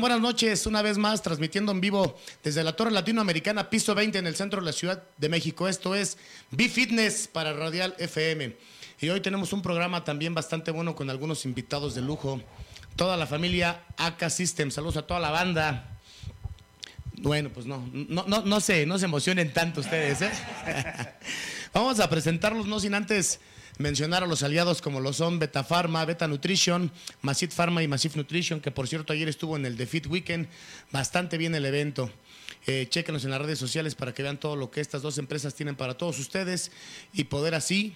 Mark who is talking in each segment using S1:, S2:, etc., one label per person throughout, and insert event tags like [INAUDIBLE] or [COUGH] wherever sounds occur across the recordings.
S1: Buenas noches. Una vez más, transmitiendo en vivo desde la Torre Latinoamericana, piso 20 en el centro de la Ciudad de México. Esto es B-Fitness para Radial FM. Y hoy tenemos un programa también bastante bueno con algunos invitados de lujo. Toda la familia AK System. Saludos a toda la banda. Bueno, pues no, no, no, no se, no se emocionen tanto ustedes. ¿eh? [LAUGHS] Vamos a presentarlos, no sin antes mencionar a los aliados como lo son Beta Pharma, Beta Nutrition, Massive Pharma y Massive Nutrition, que por cierto ayer estuvo en el The Fit Weekend, bastante bien el evento. Eh, chéquenos en las redes sociales para que vean todo lo que estas dos empresas tienen para todos ustedes y poder así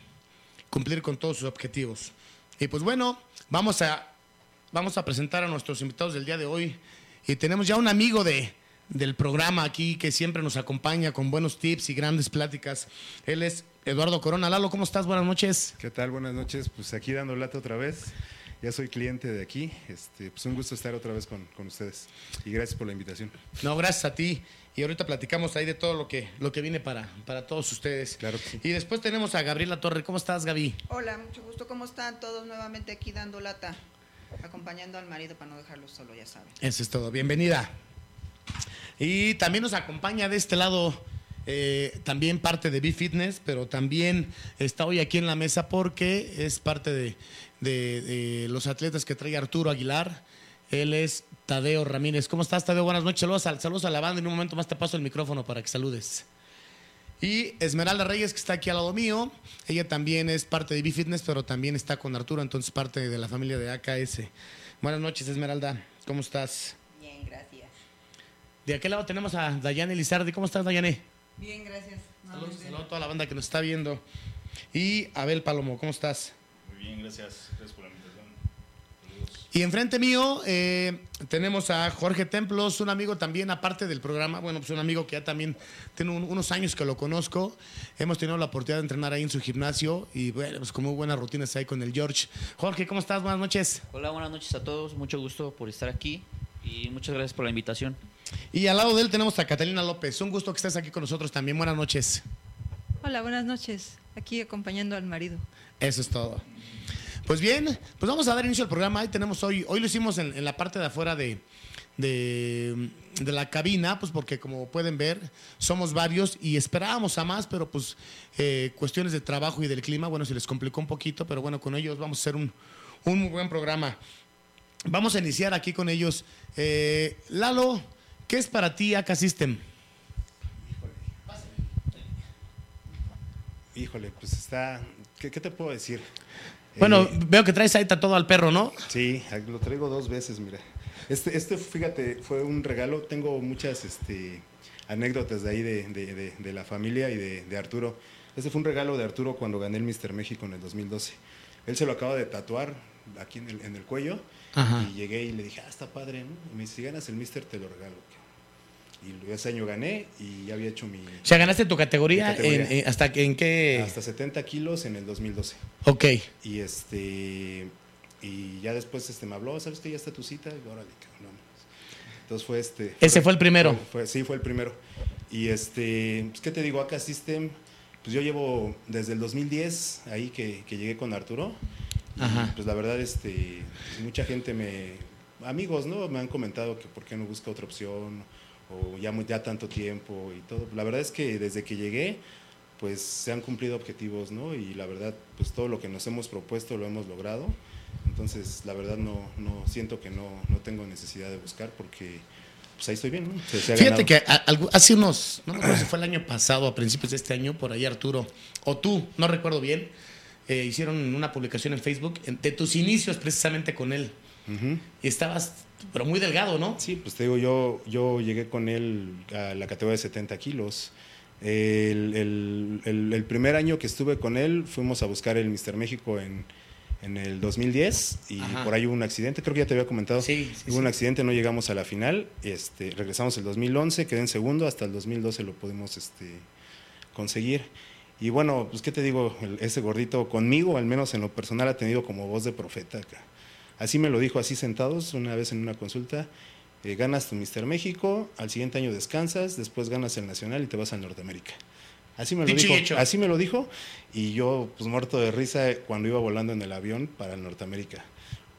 S1: cumplir con todos sus objetivos. Y pues bueno, vamos a, vamos a presentar a nuestros invitados del día de hoy. Y tenemos ya un amigo de, del programa aquí que siempre nos acompaña con buenos tips y grandes pláticas. Él es Eduardo Corona. Lalo, ¿cómo estás? Buenas noches.
S2: ¿Qué tal? Buenas noches. Pues aquí dando lata otra vez. Ya soy cliente de aquí. Este, pues un gusto estar otra vez con, con, ustedes. Y gracias por la invitación.
S1: No, gracias a ti. Y ahorita platicamos ahí de todo lo que, lo que viene para, para todos ustedes.
S2: Claro que sí.
S1: Y después tenemos a Gabriela Torre. ¿Cómo estás, Gaby?
S3: Hola, mucho gusto. ¿Cómo están todos nuevamente aquí dando lata? Acompañando al marido para no dejarlo solo, ya saben.
S1: Eso es todo. Bienvenida. Y también nos acompaña de este lado eh, también parte de B-Fitness, pero también está hoy aquí en la mesa porque es parte de, de, de, los atletas que trae Arturo Aguilar. Él es Tadeo Ramírez. ¿Cómo estás, Tadeo? Buenas noches. Saludos a, saludos a la banda. En un momento más te paso el micrófono para que saludes. Y Esmeralda Reyes, que está aquí al lado mío. Ella también es parte de B-Fitness, pero también está con Arturo, entonces parte de la familia de AKS. Buenas noches, Esmeralda. ¿Cómo estás?
S3: Bien, gracias.
S1: De aquel lado tenemos a Dayane Lizardi. ¿Cómo estás, Dayane?
S3: Bien, gracias.
S1: Saludos, saludos a toda la banda que nos está viendo. Y Abel Palomo, ¿cómo estás?
S4: Muy bien, gracias. Gracias por la invitación. Saludos.
S1: Y enfrente mío eh, tenemos a Jorge Templos, un amigo también, aparte del programa, bueno, pues un amigo que ya también tiene un, unos años que lo conozco. Hemos tenido la oportunidad de entrenar ahí en su gimnasio y bueno, pues con muy buenas rutinas ahí con el George. Jorge, ¿cómo estás? Buenas noches.
S5: Hola, buenas noches a todos. Mucho gusto por estar aquí y muchas gracias por la invitación.
S1: Y al lado de él tenemos a Catalina López. Un gusto que estés aquí con nosotros también. Buenas noches.
S6: Hola, buenas noches. Aquí acompañando al marido.
S1: Eso es todo. Pues bien, pues vamos a dar inicio al programa. Ahí tenemos hoy, hoy lo hicimos en, en la parte de afuera de, de, de, la cabina, pues porque como pueden ver, somos varios y esperábamos a más, pero pues eh, cuestiones de trabajo y del clima, bueno, se les complicó un poquito, pero bueno, con ellos vamos a hacer un, un muy buen programa. Vamos a iniciar aquí con ellos. Eh, Lalo, ¿qué es para ti AK System?
S2: Híjole, pues está. ¿Qué, qué te puedo decir?
S1: Bueno, eh, veo que traes ahí todo al perro, ¿no?
S2: Sí, lo traigo dos veces, mira. Este, este fíjate, fue un regalo. Tengo muchas este, anécdotas de ahí de, de, de, de la familia y de, Arturo. Este fue un regalo de Arturo cuando gané el Mister México en el 2012. Él se lo acaba de tatuar aquí en el, en el cuello. Ajá. Y llegué y le dije, ah, está padre, ¿no? Y me dice, si ganas el Mister, te lo regalo. Y ese año gané y ya había hecho mi...
S1: O sea, ganaste tu categoría, categoría. En, en, ¿hasta en qué...?
S2: Hasta 70 kilos en el 2012.
S1: Ok.
S2: Y este... Y ya después este, me habló, ¿sabes que ya está tu cita? Y órale, cabrón. Entonces fue este...
S1: ¿Ese fue, fue el primero?
S2: Fue, sí, fue el primero. Y este... Pues, ¿Qué te digo? Acá System... Pues yo llevo desde el 2010 ahí que, que llegué con Arturo.
S1: Ajá.
S2: Pues la verdad, este, mucha gente me, amigos, ¿no? Me han comentado que por qué no busca otra opción o ya, ya tanto tiempo y todo. La verdad es que desde que llegué, pues se han cumplido objetivos, ¿no? Y la verdad, pues todo lo que nos hemos propuesto lo hemos logrado. Entonces, la verdad no, no siento que no, no tengo necesidad de buscar porque pues ahí estoy bien, ¿no? Se- se
S1: Fíjate que a- algo- hace unos, no me acuerdo si fue el año pasado, a principios de este año, por ahí Arturo, o tú, no recuerdo bien, eh, hicieron una publicación en Facebook de tus inicios precisamente con él.
S2: Ujú.
S1: Y estabas, pero muy delgado, ¿no?
S2: Sí, pues te digo, yo, yo llegué con él a la categoría de 70 kilos. El, el- el- el primer año que estuve con él, fuimos a buscar el Mister México en, en el 2010 y
S1: Ajá.
S2: por ahí hubo un accidente, creo que ya te había comentado.
S1: Sí, sí,
S2: hubo
S1: sí.
S2: un accidente, no llegamos a la final, este, regresamos el 2011, quedé en segundo, hasta el 2012 lo pudimos este, conseguir. Y bueno, pues qué te digo, ese gordito conmigo, al menos en lo personal, ha tenido como voz de profeta. acá. Así me lo dijo, así sentados, una vez en una consulta. eh, ganas tu Mister México, al siguiente año descansas, después ganas el Nacional y te vas a Norteamérica. Así me lo
S1: Dicho
S2: dijo. Así me lo dijo y yo pues muerto de risa cuando iba volando en el avión para Norteamérica,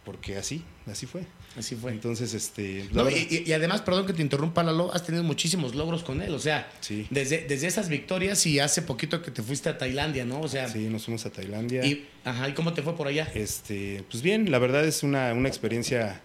S2: porque así, así fue.
S1: Así fue.
S2: Entonces, este,
S1: No,
S2: verdad-
S1: y, además, perdón que te interrumpa, Lalo, has tenido muchísimos logros con él. O sea,
S2: Sí.
S1: desde, desde esas victorias y hace poquito que te fuiste a Tailandia, ¿no? O sea,
S2: sí, nos fuimos a Tailandia.
S1: y, ajá, ¿y cómo te fue por allá?
S2: Este, pues bien, la verdad es una, una experiencia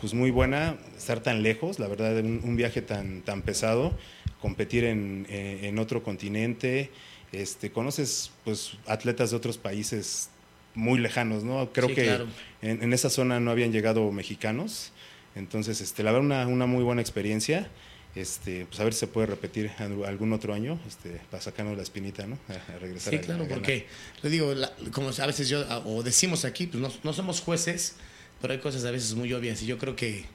S2: pues muy buena estar tan lejos, la verdad un, un viaje tan, tan pesado, competir en, eh, en otro continente, este, conoces pues atletas de otros países muy lejanos, ¿no? Creo
S1: Sí,
S2: que
S1: claro.
S2: en, en esa zona no habían llegado mexicanos, entonces este, la verdad una, una muy buena experiencia. Este, pues a ver si se puede repetir al- algún otro año, este, para sacarnos la espinita, ¿no? A, a regresar
S1: Sí,
S2: a-
S1: claro, porque le digo, la- como a veces yo, o decimos aquí, pues no, no somos jueces, pero hay cosas a veces muy obvias y yo creo que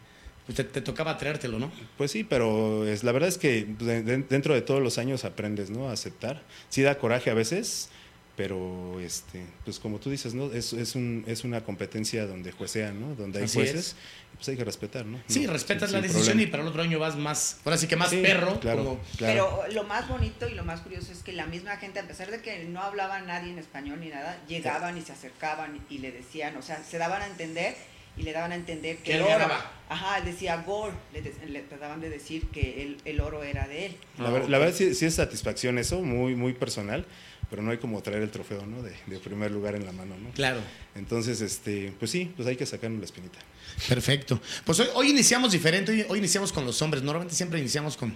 S1: pues, te, te tocaba traértelo, ¿no?
S2: Pues sí, pero es, la verdad es que de- de- dentro de todos los años aprendes, ¿no? A aceptar. Sí da coraje a veces, pero este, pues como tú dices, ¿no? Es, es, un, es una competencia donde juecean, ¿no? Donde hay
S1: Así
S2: jueces,
S1: es.
S2: pues hay que respetar, ¿no?
S1: Sí,
S2: No,
S1: respetas
S2: sin-
S1: la
S2: sin
S1: decisión
S2: problema.
S1: y para el otro año vas más, ahora sí que más
S2: Sí,
S1: perro,
S2: claro,
S1: como
S2: claro.
S3: Pero lo más bonito y lo más curioso es que la misma gente, a pesar de que no hablaba nadie en español ni nada, llegaban y se acercaban y le decían, o sea, se daban a entender y le daban a entender que
S1: Que
S3: el oro,
S1: ganaba.
S3: ajá, decía gol, le, de- le trataban de decir que el, el oro era de él.
S2: La, ver- la verdad sí, sí es satisfacción eso, muy, muy personal, pero no hay como traer el trofeo, ¿no? De, de primer lugar en la mano, ¿no?
S1: claro.
S2: Entonces, este, pues sí, pues hay que sacarnos la espinita.
S1: Perfecto. Pues hoy, hoy iniciamos diferente, hoy, hoy iniciamos con los hombres. Normalmente siempre iniciamos con,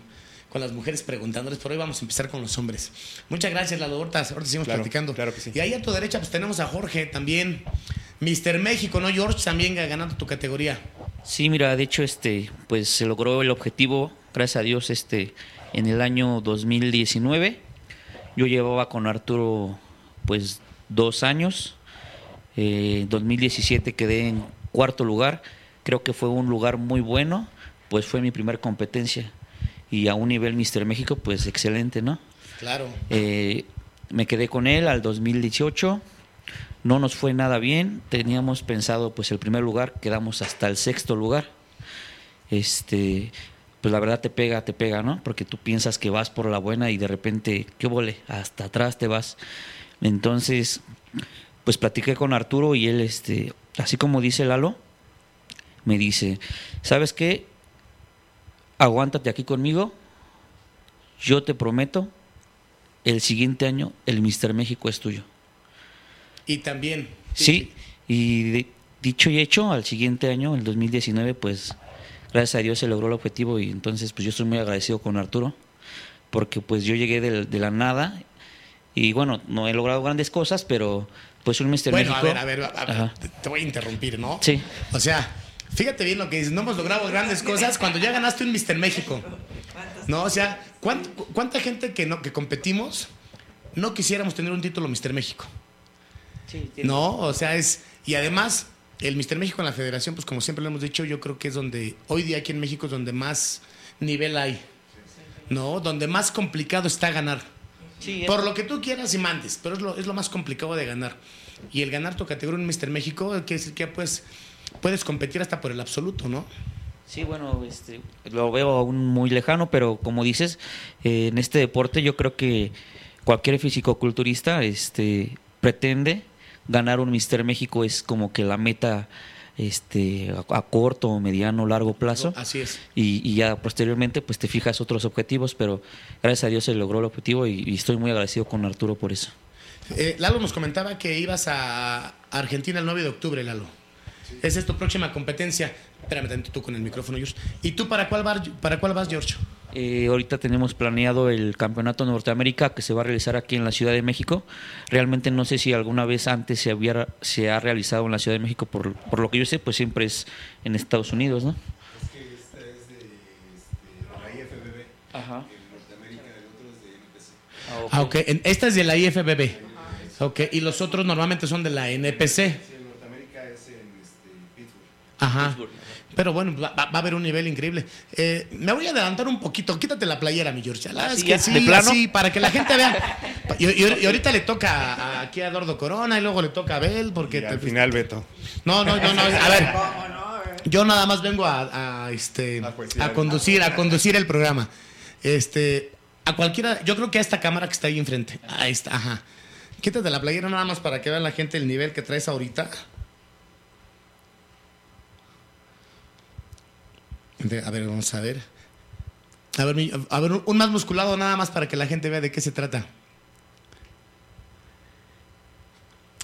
S1: con las mujeres preguntándoles, pero hoy vamos a empezar con los hombres. Muchas gracias, Lalo. Ahorita, ahorita seguimos
S2: Claro,
S1: platicando.
S2: claro que sí.
S1: Y ahí a tu derecha, pues tenemos a Jorge también. Mister México, ¿no? George también ganando tu categoría.
S5: Sí, mira, de hecho, este, pues se logró el objetivo, gracias a Dios, este, en el año 2019. Yo llevaba con Arturo, pues, dos años. Eh, 2017 quedé en cuarto lugar. Creo que fue un lugar muy bueno, pues fue mi primera competencia. Y a un nivel Mister México, pues excelente, ¿no?
S1: Claro.
S5: Eh, me quedé con él al 2018. No nos fue nada bien. Teníamos pensado, pues, el primer lugar, quedamos hasta el sexto lugar. Este, pues la verdad te pega, te pega, ¿no? Porque tú piensas que vas por la buena y de repente, ¿qué vole? Hasta atrás te vas. Entonces, pues platiqué con Arturo y él, este, así como dice Lalo, me dice, ¿sabes qué? Aguántate aquí conmigo. Yo te prometo el siguiente año el Mister México es tuyo.
S1: Y también.
S5: Sí, y de- dicho y hecho, al siguiente año, el 2019, pues gracias a Dios se logró el objetivo y entonces pues yo estoy muy agradecido con Arturo porque pues yo llegué de, la nada y bueno, no he logrado grandes cosas, pero pues un Mister
S1: Bueno,
S5: México...
S1: a ver, a ver, a ver, te- voy a interrumpir, ¿no?
S5: Sí.
S1: O sea, fíjate bien lo que dices. No hemos logrado grandes cosas cuando ya ganaste un Mister México. No, o sea, ¿cuán- ¿cuánta, gente que, no, que competimos no quisiéramos tener un título Mister México? No, o sea, es. Y además, el Mister México en la federación, pues como siempre lo hemos dicho, yo creo que es donde, hoy día aquí en México es donde más nivel hay. ¿No? Donde más complicado está ganar.
S5: Sí,
S1: Por lo que tú quieras y mandes, pero es lo, es lo más complicado de ganar. Y el ganar tu categoría en Mister México quiere decir que pues, puedes competir hasta por el absoluto, ¿no?
S5: Sí, bueno, este, lo veo aún muy lejano, pero como dices, eh, en este deporte yo creo que cualquier fisicoculturista este, pretende ganar un Mister México es como que la meta este, a, a corto, mediano, largo plazo.
S1: Así es.
S5: Y, y ya posteriormente pues te fijas otros objetivos, pero gracias a Dios se logró el objetivo y, y estoy muy agradecido con Arturo por eso.
S1: Eh, Lalo nos comentaba que ibas a Argentina el 9 de octubre, Lalo. Esa es tu próxima competencia. Espérame tantito tú con el micrófono, George. ¿Y tú para cuál, vas, para cuál vas, George?
S5: Eh, ahorita tenemos planeado el Campeonato Norteamérica que se va a realizar aquí en la Ciudad de México. Realmente no sé si alguna vez antes se, hubiera, se ha realizado en la Ciudad de México, por, por lo que yo sé, pues siempre es en Estados Unidos, ¿no?
S2: Es que esta es de, este, la IFBB.
S5: Ajá.
S2: En Norteamérica, el otro es de NPC.
S1: Ah, ok. En- esta es de la IFBB. Ok. Y los otros normalmente son de la NPC.
S2: Sí, en Norteamérica es en este, Pittsburgh.
S1: Ajá. Pero bueno, va, a haber un nivel increíble. Eh, me voy a adelantar un poquito. Quítate la playera, mi George. La
S5: ¿Ah,
S1: es que sí,
S5: ¿De plano?
S1: así, para que la gente vea. Y, y- y ahorita le toca a- aquí a Eduardo Corona y luego le toca a Abel porque...
S2: Y al
S1: te-
S2: final, Beto.
S1: No, no, no, no. A ver, yo nada más vengo a, a, este,
S2: A
S1: conducir, a conducir el programa. Este, a cualquiera, yo creo que a esta cámara que está ahí enfrente. Ahí está, ajá. Quítate la playera nada más para que vean la gente el nivel que traes ahorita. A ver, vamos a ver. A ver, mi- a ver, un más musculado nada más para que la gente vea de qué se trata.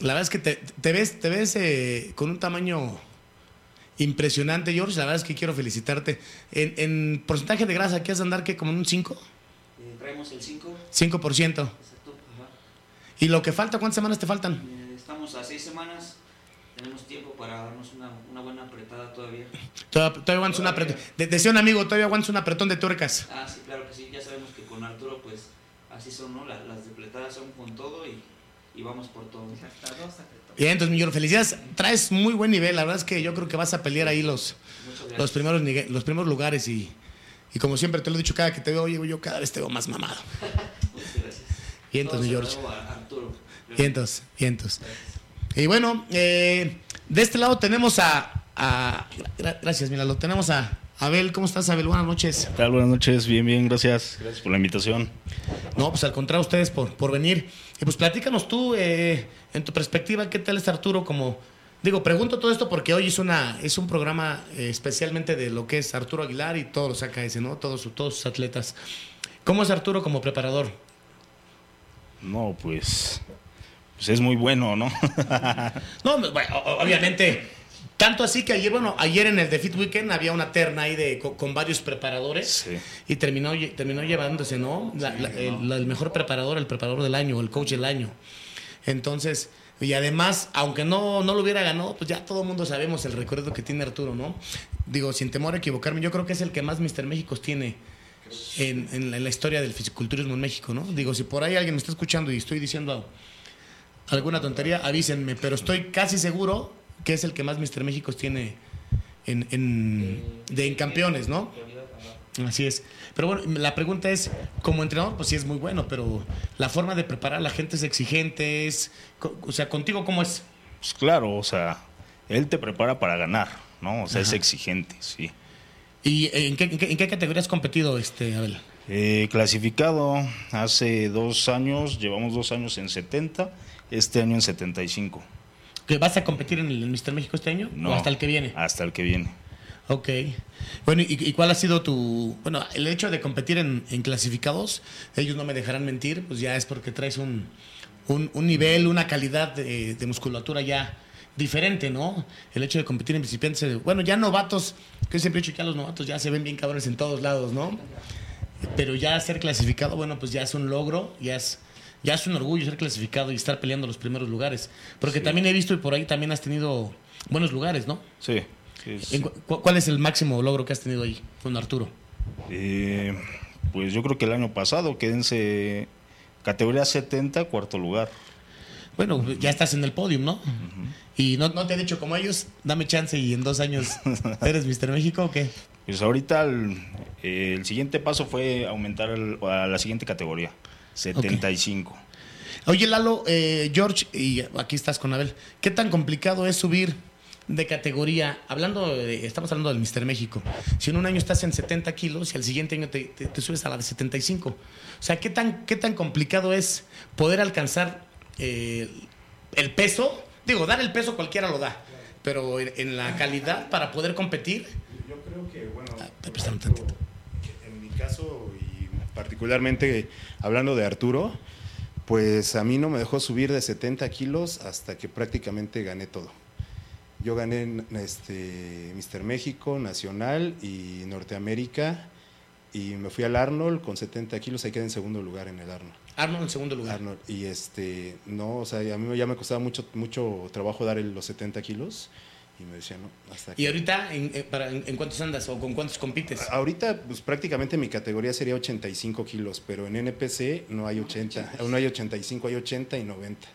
S1: La verdad es que te, te ves, te ves eh, con un tamaño impresionante, George. La verdad es que quiero felicitarte. En, en porcentaje de grasa, ¿qué has de andar? ¿Qué? ¿Como en un 5?
S5: Eh, traemos el 5.
S1: 5%.
S5: Exacto.
S1: ¿Y lo que falta? ¿Cuántas semanas te faltan?
S5: Eh, estamos a seis semanas. Tenemos tiempo para darnos una, una buena apretada todavía.
S1: Todavía, todavía aguantas un apretón. De- decía un amigo, todavía aguantas un apretón de tuercas.
S5: Ah, sí, claro que sí. Ya sabemos que con Arturo, pues así son, ¿no? La- las depletadas son con todo y, y vamos por todo.
S3: Hasta dos.
S1: Bien, entonces, mi George, felicidades. Traes muy buen nivel. La verdad es que yo creo que vas a pelear ahí los, los, primeros, los primeros lugares. Y, y como siempre te lo he dicho, cada que te veo, oye, yo cada vez te veo más mamado. [LAUGHS]
S5: Muchas gracias.
S1: Entonces, mi George. Vientos, vientos. Y bueno, eh, de este lado tenemos a. a- gra- gracias, mira, lo tenemos a Abel. ¿Cómo estás, Abel? Buenas noches.
S4: ¿Qué tal? Buenas noches, bien, bien, gracias. Gracias por la invitación.
S1: No, pues al contrario, ustedes por, por venir. Y pues platícanos tú, eh, en tu perspectiva, ¿qué tal es Arturo como. Digo, pregunto todo esto porque hoy es una es un programa eh, especialmente de lo que es Arturo Aguilar y todos los AKS, ¿no? Todos, todos sus atletas. ¿Cómo es Arturo como preparador?
S4: No, pues, pues es muy bueno, ¿no? [LAUGHS]
S1: No, bueno, o- obviamente. Tanto así que ayer, bueno, ayer en el The Fit Weekend había una terna ahí de, con, con varios preparadores
S4: Sí.
S1: y terminó, terminó llevándose, ¿no? La- la- el, la- el mejor preparador, el preparador del año, el coach del año. Entonces, y además, aunque no, no lo hubiera ganado, pues ya todo el mundo sabemos el recuerdo que tiene Arturo, ¿no? Digo, sin temor a equivocarme, yo creo que es el que más Mr. México tiene en, en la, en la historia del fisiculturismo en México, ¿no? Digo, si por ahí alguien me está escuchando y estoy diciendo alguna tontería, avísenme, pero estoy casi seguro que es el que más Mr. México tiene en, en- de en campeones, ¿no? Así es. Pero bueno, la pregunta es, como entrenador, pues sí es muy bueno, pero la forma de preparar a la gente es exigente, es, o sea, contigo cómo es.
S4: Pues claro, o sea, él te prepara para ganar, ¿no? O sea, es exigente, sí.
S1: ¿Y en qué, en qué, en qué categoría has competido, este, Abel?
S4: Eh, clasificado hace dos años, llevamos dos años en 70, este año en 75.
S1: ¿Que vas a competir en el Mr. México este año?
S4: No,
S1: ¿O hasta el que viene?
S4: Hasta el que viene.
S1: Ok. Bueno, ¿y, y cuál ha sido tu... Bueno, el hecho de competir en, en clasificados, ellos no me dejarán mentir, pues ya es porque traes un, un, un nivel, una calidad de, de musculatura ya diferente, ¿no? El hecho de competir en principiantes, eh, bueno, ya novatos, que siempre he dicho que ya los novatos ya se ven bien cabrones en todos lados, ¿no? Pero ya ser clasificado, bueno, pues ya es un logro, ya es, ya es un orgullo ser clasificado y estar peleando los primeros lugares. Porque también he visto y por ahí también has tenido buenos lugares, ¿no?
S4: Sí. sí, sí.
S1: ¿Cuál es el máximo logro que has tenido ahí con Arturo?
S4: Eh, pues yo creo que el año pasado quédense categoría 70, cuarto lugar.
S1: Bueno, ya estás en el podium, ¿no? Y no, no te he dicho como ellos, dame chance y en dos años [LAUGHS] eres Mr. México o qué?
S4: Pues ahorita el, el siguiente paso fue aumentar el- a la siguiente categoría, 75.
S1: Oye, Lalo, eh, George, y aquí estás con Abel, ¿qué tan complicado es subir de categoría? Hablando, de- estamos hablando del Mr. México. Si en un año estás en 70 kilos y al siguiente año te, te- te subes a la de 75. O sea, ¿qué tan, qué tan complicado es poder alcanzar eh, el peso? Digo, dar el peso cualquiera lo da, pero en, en la calidad para poder competir.
S2: Yo creo que, bueno,
S1: Ah,
S2: en mi caso particularmente hablando de Arturo, pues a mí no me dejó subir de 70 kilos hasta que prácticamente gané todo. Yo gané en, este, Mister México, Nacional y Norteamérica. Y me fui al Arnold con 70 kilos, ahí quedé en segundo lugar en el Arnold.
S1: Arnold en segundo lugar.
S2: Arnold. Y este, no, o sea, a mí ya me costaba mucho, mucho trabajo dar el- los 70 kilos. Y me decía, no, hasta aquí.
S1: ¿Y ahorita en, en- para- en- cuántos andas o con cuántos compites?
S2: Ahorita, pues prácticamente mi categoría sería 85 kilos, pero en NPC no hay 80, no hay 85, hay 80 y 90.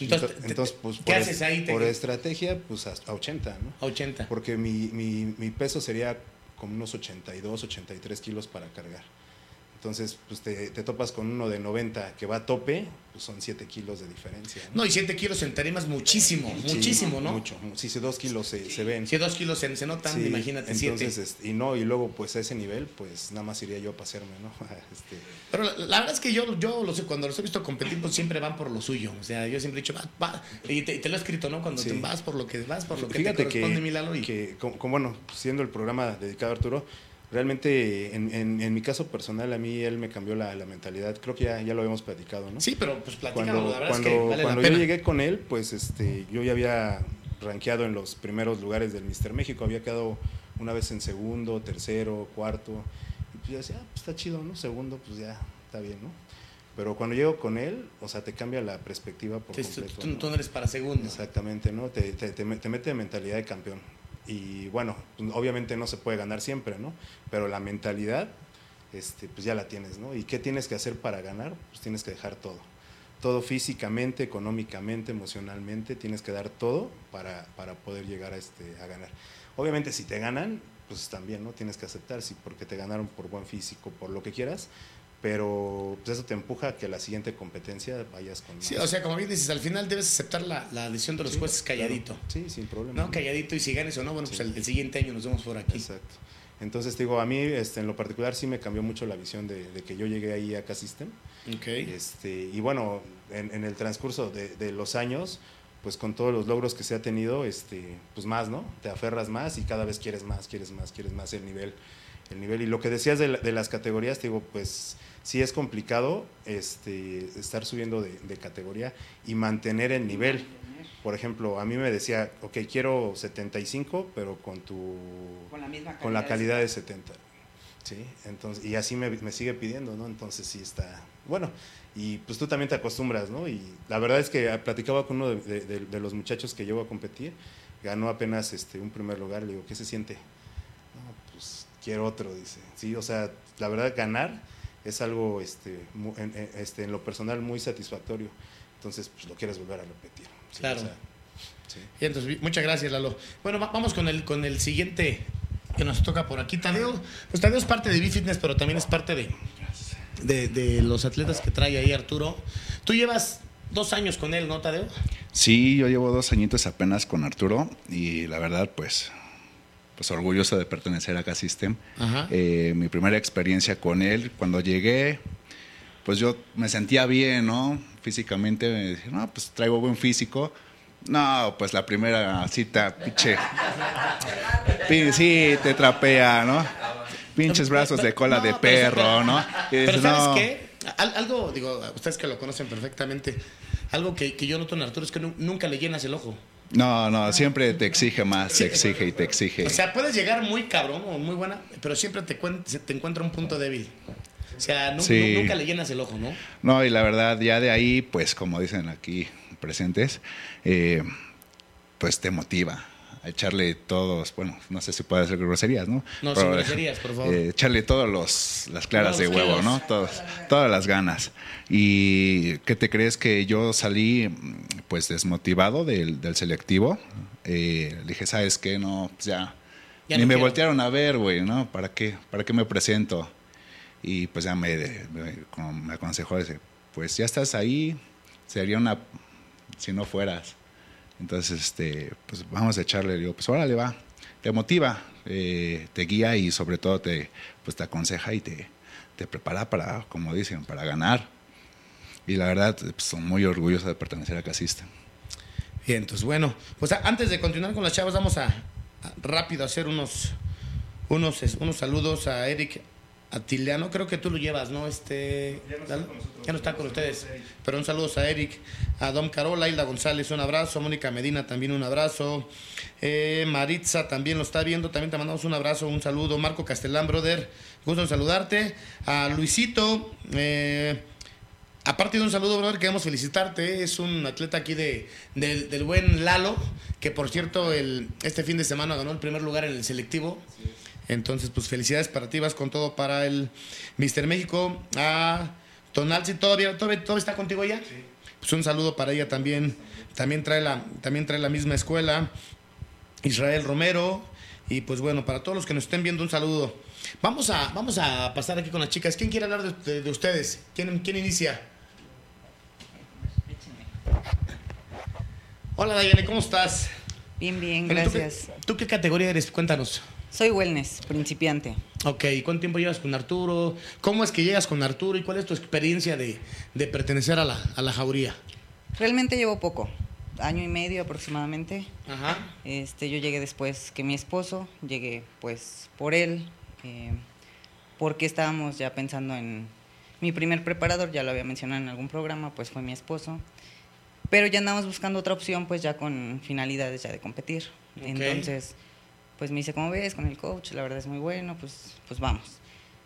S1: Entonces,
S2: Ento-
S1: te-
S2: entonces,
S1: te-
S2: pues
S1: ¿qué
S2: por,
S1: haces
S2: es-
S1: ahí? Te-
S2: por estrategia, pues a 80, ¿no?
S1: A 80.
S2: Porque mi, mi, mi peso sería como unos 82, 83 kilos para cargar. Entonces, pues te, te topas con uno de 90 que va a tope, pues son 7 kilos de diferencia.
S1: No, y 7 kilos en tarimas muchísimo,
S2: Sí,
S1: muchísimo, ¿no?
S2: Mucho. Sí, sí, 2 kilos se, se ven.
S1: Si 2 kilos se, se notan, imagínate 7.
S2: entonces, este, y no, y luego pues a ese nivel, pues nada más iría yo a pasearme, ¿no? [LAUGHS] Este,
S1: Pero la, la verdad es que yo, yo lo sé, cuando los he visto competir, pues siempre van por lo suyo. O sea, yo siempre he dicho, va, va. Y te, te lo he escrito, ¿no? Cuando te vas por lo que vas, por lo que te
S2: Fíjate
S1: corresponde,
S2: que,
S1: mi Lalo, y-
S2: que como, como, bueno, siendo el programa dedicado a Arturo, realmente en, en- en mi caso personal a mí él me cambió la, la mentalidad. Creo que ya, ya lo habíamos platicado, ¿no?
S1: Sí, pero pues platícalo,
S2: cuando
S1: la verdad
S2: cuando,
S1: es que vale
S2: cuando
S1: la
S2: yo
S1: pena.
S2: llegué con él, pues este, yo ya había rankeado en los primeros lugares del Mister México, había quedado una vez en segundo, tercero, cuarto, y pues yo decía, ah, pues está chido, ¿no? Segundo, pues ya está bien, ¿no? Pero cuando llego con él, o sea, te cambia la perspectiva por
S1: Sí,
S2: completo.
S1: tú-
S2: ¿no?
S1: tú no eres para segundo.
S2: Exactamente, ¿no? Te, te, te, me- te mete mentalidad de campeón. Y bueno, pues, obviamente no se puede ganar siempre, ¿no? Pero la mentalidad, este, pues ya la tienes, ¿no? ¿Y qué tienes que hacer para ganar? Pues tienes que dejar todo. Todo físicamente, económicamente, emocionalmente, tienes que dar todo para, para poder llegar a, este, a ganar. Obviamente si te ganan, pues también, ¿no? Tienes que aceptar, sí, porque te ganaron por buen físico, por lo que quieras, pero pues eso te empuja a que la siguiente competencia vayas con
S1: Sí,
S2: más.
S1: o sea, como bien dices, al final debes aceptar la, la decisión de los
S2: Sí,
S1: jueces calladito.
S2: claro. Sí, sin problema.
S1: ¿No? Calladito y si ganes o no, bueno, pues
S2: Sí.
S1: el, el siguiente año nos vemos por aquí.
S2: Exacto. Entonces, te digo, a mí este, en lo particular sí me cambió mucho la visión de, de que yo llegué ahí a K-System.
S1: Ok.
S2: Este, y bueno, en, en el transcurso de, de los años, pues con todos los logros que se ha tenido, este, pues más, ¿no? Te aferras más y cada vez quieres más, quieres más, quieres más el nivel. El nivel. Y lo que decías de, la- de las categorías, te digo, pues sí es complicado este, estar subiendo de, de categoría y mantener el nivel. Por ejemplo, a mí me decía, ok, quiero 75, pero con tu
S3: Con la misma calidad.
S2: con la calidad de 70. ¿sí? Entonces, y así me, me sigue pidiendo, ¿no? Entonces sí está, bueno, y pues tú también te acostumbras, ¿no? Y la verdad es que platicaba con uno de, de- de- de los muchachos que llevo a competir, ganó apenas este, un primer lugar, le digo, ¿qué se siente? Quiero otro, dice. Sí, o sea, la verdad ganar es algo, este, en, este, en lo personal muy satisfactorio, entonces pues lo quieres volver a repetir. ¿sí?
S1: Claro.
S2: O sea, sí.
S1: Y entonces, muchas gracias, Lalo. Bueno, va- vamos con el, con el siguiente que nos toca por aquí. Tadeo, pues Tadeo es parte de B-Fitness, pero también es parte de, de, de los atletas que trae ahí Arturo. Tú llevas dos años con él, ¿no, Tadeo?
S7: Sí, yo llevo dos añitos apenas con Arturo y la verdad, pues, pues orgulloso de pertenecer a K-System. Eh, mi primera experiencia con él, cuando llegué, pues yo me sentía bien, ¿no? Físicamente, me dije, no, pues traigo buen físico. No, pues la primera cita, pinche. Pin- Sí, te trapea, ¿no? Pinches brazos de cola
S1: No,
S7: de perro, ¿no? Y
S1: Pero ¿sabes
S7: no.
S1: qué? Al- algo, digo, ustedes que lo conocen perfectamente, algo que, que yo noto en Arturo es que nu- nunca le llenas el ojo.
S7: No, no, siempre te exige más, te exige y te exige.
S1: O sea, puedes llegar muy cabrón o muy buena, pero siempre te, te encuentra un punto débil. O sea,
S7: Sí.
S1: nunca le llenas el ojo, ¿no?
S7: No, y la verdad, ya de ahí, pues como dicen aquí presentes, eh, pues te motiva a echarle todos, bueno, no sé si puede hacer groserías, ¿no?
S1: No, sin groserías, por favor.
S7: eh, echarle todos los, las claras
S1: Todos
S7: de huevo,
S1: kilos.
S7: ¿no? Todos, todas las ganas. ¿Y qué te crees que yo salí, pues, desmotivado del, del selectivo? Eh, dije, ¿sabes qué? No, pues ya,
S1: Ya
S7: ni
S1: no
S7: me
S1: quiero.
S7: voltearon a ver, güey, ¿no? ¿Para qué? ¿Para qué me presento? Y pues ya me, me, me aconsejó, dice, pues ya estás ahí, sería una, si no fueras. Entonces, este, pues vamos a echarle, digo, pues órale, va, te motiva, eh, te guía y sobre todo te, pues te aconseja y te, te prepara para, como dicen, para ganar. Y la verdad, pues, son muy orgulloso de pertenecer a Casista.
S1: Bien, entonces bueno, pues antes de continuar con las chavas, vamos a, a rápido hacer unos, unos, unos saludos a Eric Atiliano, creo que tú lo llevas, ¿no? Este, ya no está con ustedes. Pero un saludo a Eric, a Dom Carola, Hilda González, un abrazo, Mónica Medina también un abrazo, eh, Maritza también lo está viendo, también te mandamos un abrazo, un saludo, Marco Castellán, brother, gusto en saludarte, a Luisito, eh, aparte de un saludo, brother, queremos felicitarte, es un atleta aquí de, del- del buen Lalo, que por cierto el, este fin de semana ganó el primer lugar en el selectivo. Entonces, pues felicidades para ti, vas con todo para el Mister México. A Tonalzi, ¿todavía, todavía, todavía está contigo ella? Pues un saludo para ella también. También trae la, también trae la misma escuela. Israel Romero. Y pues bueno, para todos los que nos estén viendo, un saludo. Vamos a, vamos a pasar aquí con las chicas. ¿Quién quiere hablar de, de- de ustedes? ¿Quién, ¿Quién inicia? Hola Dayane, ¿cómo estás?
S8: Bien, bien,
S1: Bueno, ¿tú qué-
S8: gracias.
S1: ¿tú qué categoría eres? Cuéntanos.
S8: Soy wellness, principiante.
S1: Ok, ¿y ¿cuánto tiempo llevas con Arturo? ¿Cómo es que llegas con Arturo y cuál es tu experiencia de, de pertenecer a la, a la jauría?
S8: Realmente llevo poco, año y medio aproximadamente.
S1: Ajá.
S8: Este, yo llegué después que mi esposo, llegué pues por él, eh, porque estábamos ya pensando en mi primer preparador, ya lo había mencionado en algún programa, pues fue mi esposo. Pero ya andamos buscando otra opción, pues ya con finalidades ya de competir.
S1: Ok.
S8: Entonces, pues me dice, ¿cómo ves con el coach? La verdad es muy bueno, pues, pues vamos.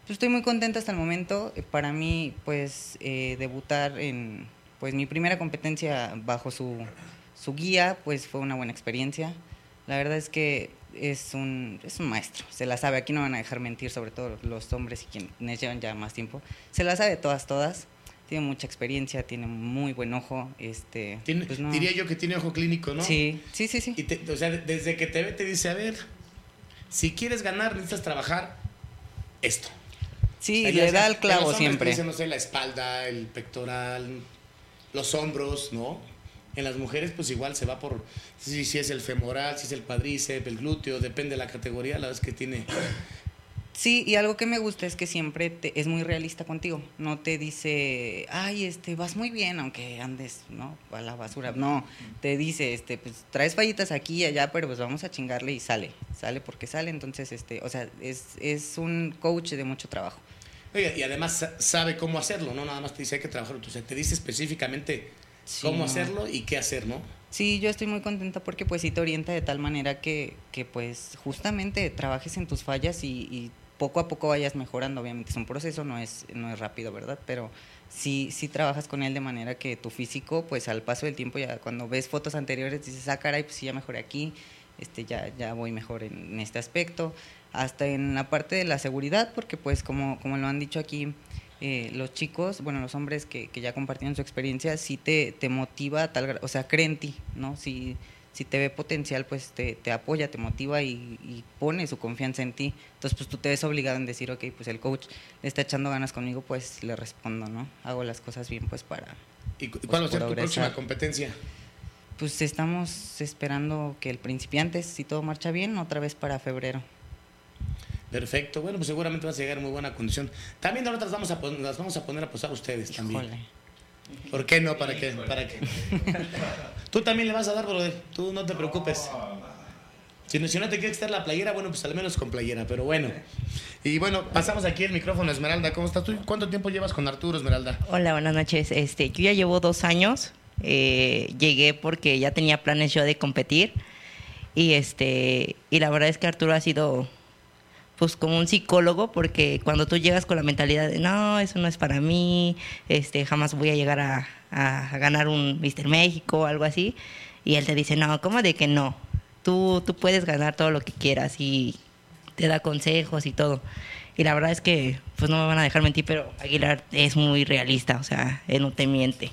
S8: Pues estoy muy contenta hasta el momento. Eh, Para mí, pues, eh, debutar en pues mi primera competencia bajo su, su guía, pues fue una buena experiencia. La verdad es que es un, es un maestro, se la sabe. Aquí no van a dejar mentir, sobre todo los hombres y quienes llevan ya más tiempo. Se la sabe todas, todas. Tiene mucha experiencia, tiene muy buen ojo. Este,
S1: Tiene-
S8: pues no-
S1: Diría yo que tiene ojo clínico, ¿no?
S8: Sí, sí, sí, sí.
S1: Y te- o sea, desde que te ve te dice, a ver, si quieres ganar necesitas trabajar esto.
S8: Sí, le da el clavo
S1: los
S8: siempre.
S1: dicen, no sé, la espalda, el pectoral, los hombros, ¿no? En las mujeres, pues igual se va por si, si es el femoral, si es el cuadríceps, el glúteo, depende de la categoría, la vez que tiene.
S8: Sí, y algo que me gusta es que siempre te- es muy realista contigo. No te dice, ay, este, vas muy bien, aunque andes, ¿no? A la basura. No, te dice, este, pues traes fallitas aquí y allá, pero pues vamos a chingarle y sale. Sale porque sale. Entonces, este, o sea, es, es un coach de mucho trabajo.
S1: Oye, y además sa- sabe cómo hacerlo, ¿no? Nada más te dice hay que trabajarlo. O sea, te dice específicamente
S8: Sí,
S1: cómo
S8: no.
S1: hacerlo y qué hacer, ¿no?
S8: Sí, yo estoy muy contenta porque pues sí te orienta de tal manera que, que pues justamente trabajes en tus fallas y, y poco a poco vayas mejorando. Obviamente es un proceso, no es, no es rápido, ¿verdad? Pero sí, sí trabajas con él de manera que tu físico, pues al paso del tiempo, ya cuando ves fotos anteriores dices, ah, caray, pues sí, ya mejoré aquí, este, ya, ya voy mejor en, este aspecto. Hasta en la parte de la seguridad, porque pues como, como lo han dicho aquí, eh, los chicos, bueno, los hombres que, que ya compartieron su experiencia, sí te, te motiva a tal o sea, cree en ti, ¿no? Si, si te ve potencial, pues te, te apoya, te motiva y, y pone su confianza en ti. Entonces, pues tú te ves obligado en decir, ok, pues el coach le está echando ganas conmigo, pues le respondo, ¿no? Hago las cosas bien, pues para...
S1: ¿Y
S8: pues,
S1: cuál va a ser tu próxima competencia?
S8: Pues estamos esperando que el principiante, si todo marcha bien, otra vez para febrero.
S1: Perfecto, bueno, pues seguramente vas a llegar en muy buena condición. También ahora las vamos a pon- las vamos a poner a posar ustedes también.
S8: Híjole.
S1: ¿Por qué no? ¿Para qué? ¿Para qué? Tú también le vas a dar, brother. Tú no te preocupes. Si no, si no te quieres quitar la playera, bueno, pues al menos con playera, pero bueno. Y bueno, pasamos aquí el micrófono, Esmeralda. ¿Cómo estás tú? ¿Cuánto tiempo llevas con Arturo, Esmeralda?
S9: Hola, buenas noches. Este, yo ya llevo dos años. eh, llegué porque ya tenía planes yo de competir y este y la verdad es que Arturo ha sido pues como un psicólogo porque cuando tú llegas con la mentalidad de no eso no es para mí este jamás voy a llegar a, a ganar un Mister México o algo así y él te dice no cómo de que no tú tú puedes ganar todo lo que quieras y te da consejos y todo y la verdad es que pues no me van a dejar mentir pero Aguilar es muy realista o sea él no te miente.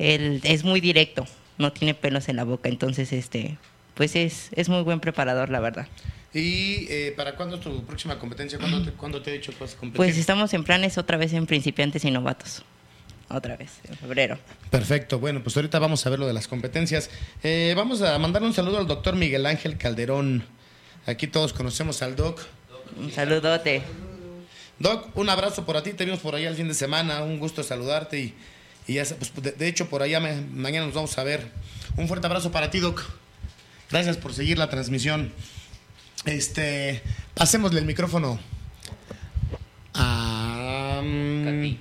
S9: Él es muy directo, no tiene pelos en la boca, entonces este, pues es, es muy buen preparador, la verdad.
S1: ¿Y eh, para cuándo es tu próxima competencia? ¿Cuándo te, cuándo te he dicho que vas a competir?
S9: Pues estamos en planes otra vez en principiantes y novatos. Otra vez, en febrero.
S1: Perfecto, bueno, pues ahorita vamos a ver lo de las competencias. Eh, vamos a mandarle un saludo al doctor Miguel Ángel Calderón. Aquí todos conocemos al doc.
S9: Un saludote.
S1: Doc, un abrazo por a ti, te vimos por allá el fin de semana, un gusto saludarte y, y ya, pues, de, de hecho por allá me- mañana nos vamos a ver. Un fuerte abrazo para ti, Doc. Gracias por seguir la transmisión. Este, pasémosle el micrófono a. Um,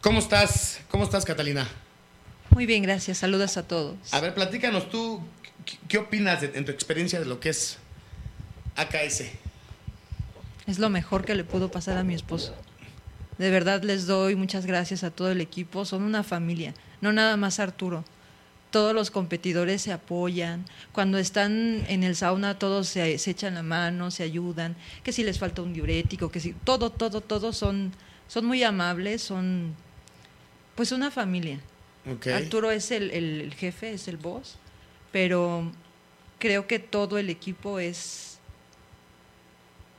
S1: ¿Cómo estás? ¿Cómo estás, Catalina?
S6: Muy bien, gracias. Saludos a todos.
S1: A ver, platícanos tú, ¿qué, opinas de, en tu experiencia de lo que es AKS?
S6: Es lo mejor que le pudo pasar a mi esposo. De verdad les doy muchas gracias a todo el equipo. Son una familia, no nada más Arturo. Todos los competidores se apoyan. Cuando están en el sauna todos se, se echan la mano, se ayudan. Que si les falta un diurético, que si todo, todo, todo son, son muy amables, son pues una familia. Arturo es el, el- el jefe, es el boss, pero creo que todo el equipo es,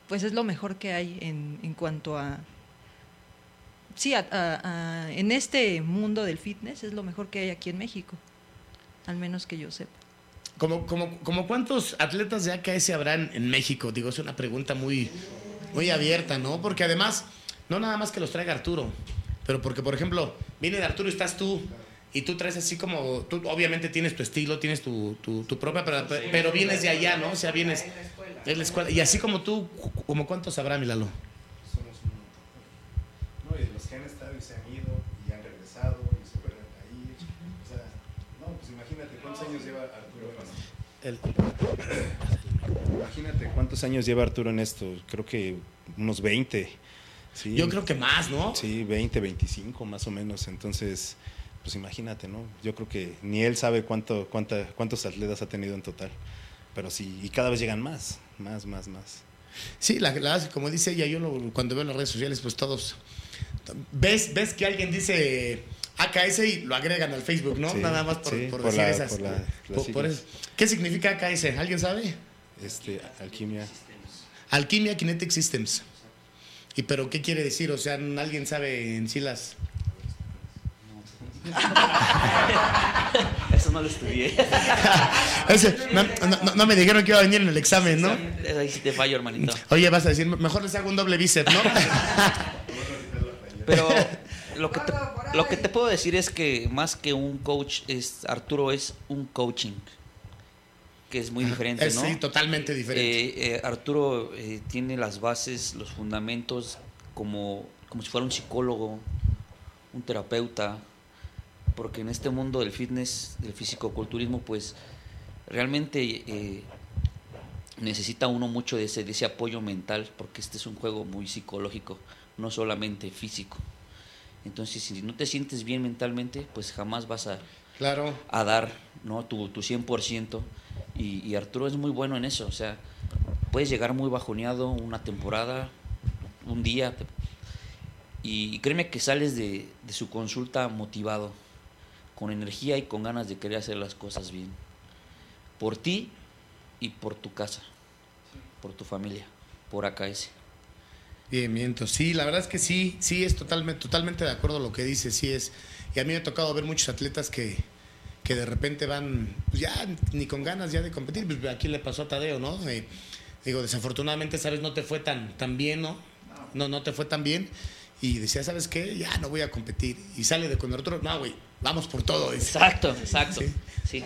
S6: pues es lo mejor que hay en, en cuanto a, sí, a- a- a- en este mundo del fitness es lo mejor que hay aquí en México, al menos que yo sepa.
S1: ¿Como, como, como cuántos atletas de AKS habrán en México? Digo, es una pregunta muy, muy abierta, ¿no? Porque además, no nada más que los traiga Arturo, pero porque, por ejemplo, viene de Arturo y estás tú, y tú traes así como, tú obviamente tienes tu estilo, tienes tu, tu, tu propia, pero, pero vienes de allá, ¿no? O sea, vienes de la escuela. Y así como tú, ¿como cuántos habrá, Milalo?
S2: Somos un montón. No, y los que han estado y se han ido y han regresado y se no, pues imagínate cuántos años lleva Arturo en Imagínate cuántos años lleva Arturo en esto. Creo que unos 20. ¿sí?
S1: Yo creo que más, ¿no?
S2: Sí, 20, 25 más o menos. Entonces, pues imagínate, ¿no? Yo creo que ni él sabe cuánto, cuánta, cuántos atletas ha tenido en total. Pero sí, y cada vez llegan más, más, más, más.
S1: Sí, la, la- como dice ella, yo lo- cuando veo en las redes sociales, pues todos. Ves, ves que alguien dice AKS y lo agregan al Facebook, ¿no?
S2: Sí,
S1: Nada más por,
S2: sí,
S1: por
S2: por
S1: decir
S2: la-
S1: esas.
S2: por la-
S1: por-
S2: las
S1: por
S2: siglas.
S1: eso. ¿Qué significa AKS? ¿Alguien sabe?
S2: Este, alquimia.
S1: Alquimia Kinetic Systems. ¿Y pero qué quiere decir? O sea, ¿alguien sabe en sí las...? [LAUGHS]
S5: Eso no lo estudié. [LAUGHS]
S1: Ese, no, no- no- no me dijeron que iba a venir en el examen, ¿no?
S5: Ahí sí te fallo, hermanito.
S1: Oye, vas a decir, mejor les hago un doble bíceps, ¿no? [LAUGHS]
S5: Pero lo que, te, lo que te puedo decir es que más que un coach, es Arturo es un coaching, que es muy diferente, ¿no?
S1: sí, totalmente diferente.
S5: Eh, eh, Arturo eh, tiene las bases, los fundamentos como, como si fuera un psicólogo, un terapeuta, porque en este mundo del fitness, del fisicoculturismo, pues realmente eh, necesita uno mucho de ese, de ese apoyo mental, porque este es un juego muy psicológico, no solamente físico. Entonces, si no te sientes bien mentalmente, pues jamás vas a,
S1: Claro.
S5: a dar ¿no? tu, tu 100%. Y, y Arturo es muy bueno en eso. O sea, puedes llegar muy bajoneado una temporada, un día. y créeme que sales de, de su consulta motivado, con energía y con ganas de querer hacer las cosas bien. Por ti y por tu casa, por tu familia, por AKS.
S1: Bien, miento. Sí, la verdad es que sí, sí es totalmente, totalmente de acuerdo a lo que dice, sí es. Y a mí me ha tocado ver muchos atletas que, que de repente van, pues ya ni con ganas ya de competir. Pues aquí le pasó a Tadeo, ¿no? Eh, digo, desafortunadamente, sabes, no te fue tan, tan bien, ¿no? No, no te fue tan bien. Y decía, ¿sabes qué? Ya no voy a competir. Y sale de con otro, no, güey, vamos por todo. dice.
S5: Exacto, exacto.
S1: Sí.
S5: Sí.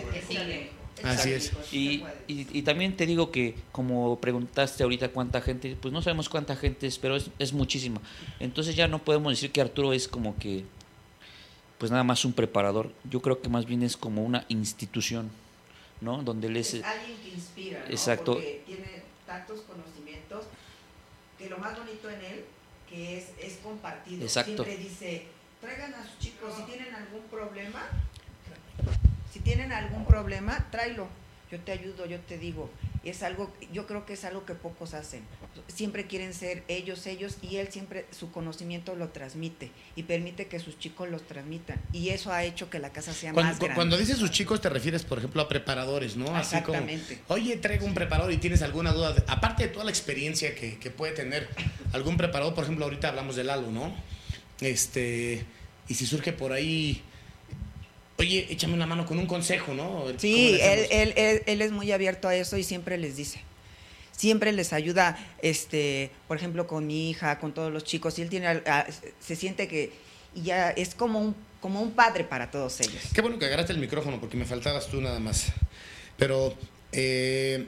S1: Así es.
S5: Y, y, y también te digo que, como preguntaste ahorita cuánta gente, pues no sabemos cuánta gente es, pero es, es muchísima. Entonces ya no podemos decir que Arturo es como que, pues nada más un preparador. Yo creo que más bien es como una institución, ¿no? Donde él es...
S3: Es alguien que inspira, ¿no?
S5: Exacto.
S3: Porque tiene tantos conocimientos que lo más bonito en él que es, es compartido.
S5: Exacto.
S3: Siempre dice, traigan a sus chicos, si tienen algún problema, si tienen algún problema, tráelo. Yo te ayudo, yo te digo. Es algo, yo creo que es algo que pocos hacen. Siempre quieren ser ellos, ellos, y él siempre su conocimiento lo transmite y permite que sus chicos los transmitan. Y eso ha hecho que la casa sea
S1: Cuando,
S3: más grande.
S1: cuando dices sus chicos, te refieres, por ejemplo, a preparadores, ¿no? Así como,
S3: Exactamente.
S1: oye, traigo un preparador y tienes alguna duda. de- aparte de toda la experiencia que, que puede tener algún preparador, por ejemplo, ahorita hablamos del Lalo, ¿no? Este, y si surge por ahí, oye, échame una mano con un consejo, ¿no? ¿Cómo
S3: Sí, él, él, él, él es muy abierto a eso y siempre les dice. Siempre les ayuda, este, por ejemplo, con mi hija, con todos los chicos. Y él tiene, a- se siente que ya es como un, como un padre para todos ellos.
S1: Qué bueno que agarraste el micrófono porque me faltabas tú nada más. Pero, eh,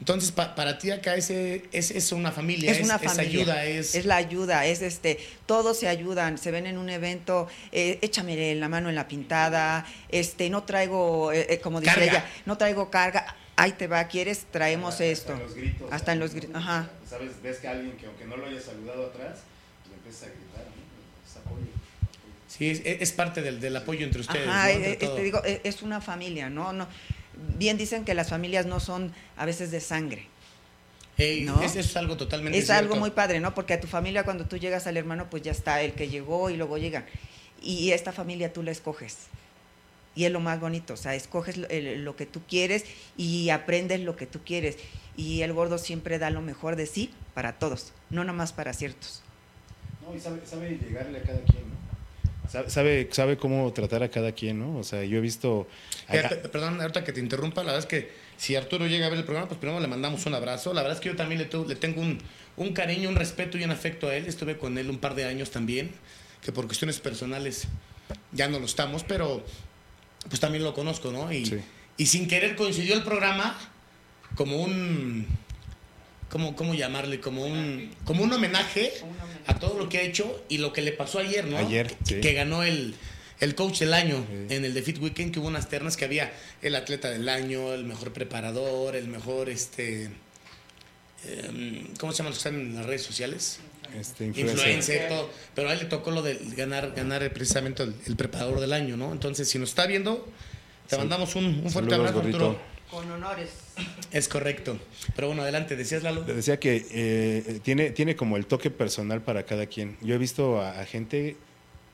S1: Entonces, pa- para ti acá ese, es, es una familia,
S3: es una familia.
S1: ayuda, es...
S3: la ayuda, es este, todos se ayudan, se ven en un evento, eh, échame la mano en la pintada, este, no traigo, eh, eh, como dice
S1: Carga.
S3: ella, no traigo carga, ahí te va, ¿quieres? Traemos esto.
S2: Hasta en los gritos.
S3: Hasta en los gritos, ajá.
S2: ¿Sabes? Ves que alguien que aunque no lo haya saludado atrás, pues le empieza a gritar, ¿no? Es apoyo.
S1: Sí, es, es parte del, del apoyo entre ustedes.
S3: Ajá,
S1: ¿no?
S3: eh,
S1: Entre todo.
S3: te digo, es una familia, ¿no? no Bien dicen que las familias no son a veces de sangre. ¿no?
S1: es, es algo totalmente
S3: Es
S1: cierto.
S3: algo muy padre, ¿no? Porque a tu familia cuando tú llegas al hermano, pues ya está el que llegó y luego llegan. Y esta familia tú la escoges. Y es lo más bonito, o sea, escoges lo, que tú quieres y aprendes lo que tú quieres. Y el gordo siempre da lo mejor de sí para todos, no nomás para ciertos.
S2: No, y sabe, sabe llegarle a cada quien, ¿no? Sabe, sabe, cómo tratar a cada quien, ¿no? O sea, yo he visto...
S1: Pe- perdón, ahorita que te interrumpa, la verdad es que si Arturo llega a ver el programa, pues primero le mandamos un abrazo. La verdad es que yo también le, tengo un, un cariño, un respeto y un afecto a él. Estuve con él un par de años también, que por cuestiones personales ya no lo estamos, pero pues también lo conozco, ¿no? Y,
S2: Sí.
S1: y sin querer coincidió el programa como un... ¿Cómo, cómo llamarle? Como un, como un homenaje a todo lo que ha hecho y lo que le pasó ayer, ¿no?
S2: Ayer,
S1: que,
S2: sí.
S1: que ganó el, el coach del año
S2: Sí.
S1: en el The Fit Weekend, que hubo unas ternas que había el atleta del año, el mejor preparador, el mejor, este, em, ¿cómo se llaman los que están en las redes sociales?
S2: Este, influencer.
S1: Influencer, todo. Pero a él le tocó lo de ganar, ganar precisamente el, el preparador del año, ¿no? Entonces, si nos está viendo, te mandamos un, un fuerte
S2: saludos,
S1: abrazo.
S3: Con honores.
S1: Es correcto. Pero bueno, adelante, decías Lalo.
S2: Le decía que eh, tiene, tiene como el toque personal para cada quien. Yo he visto a, a gente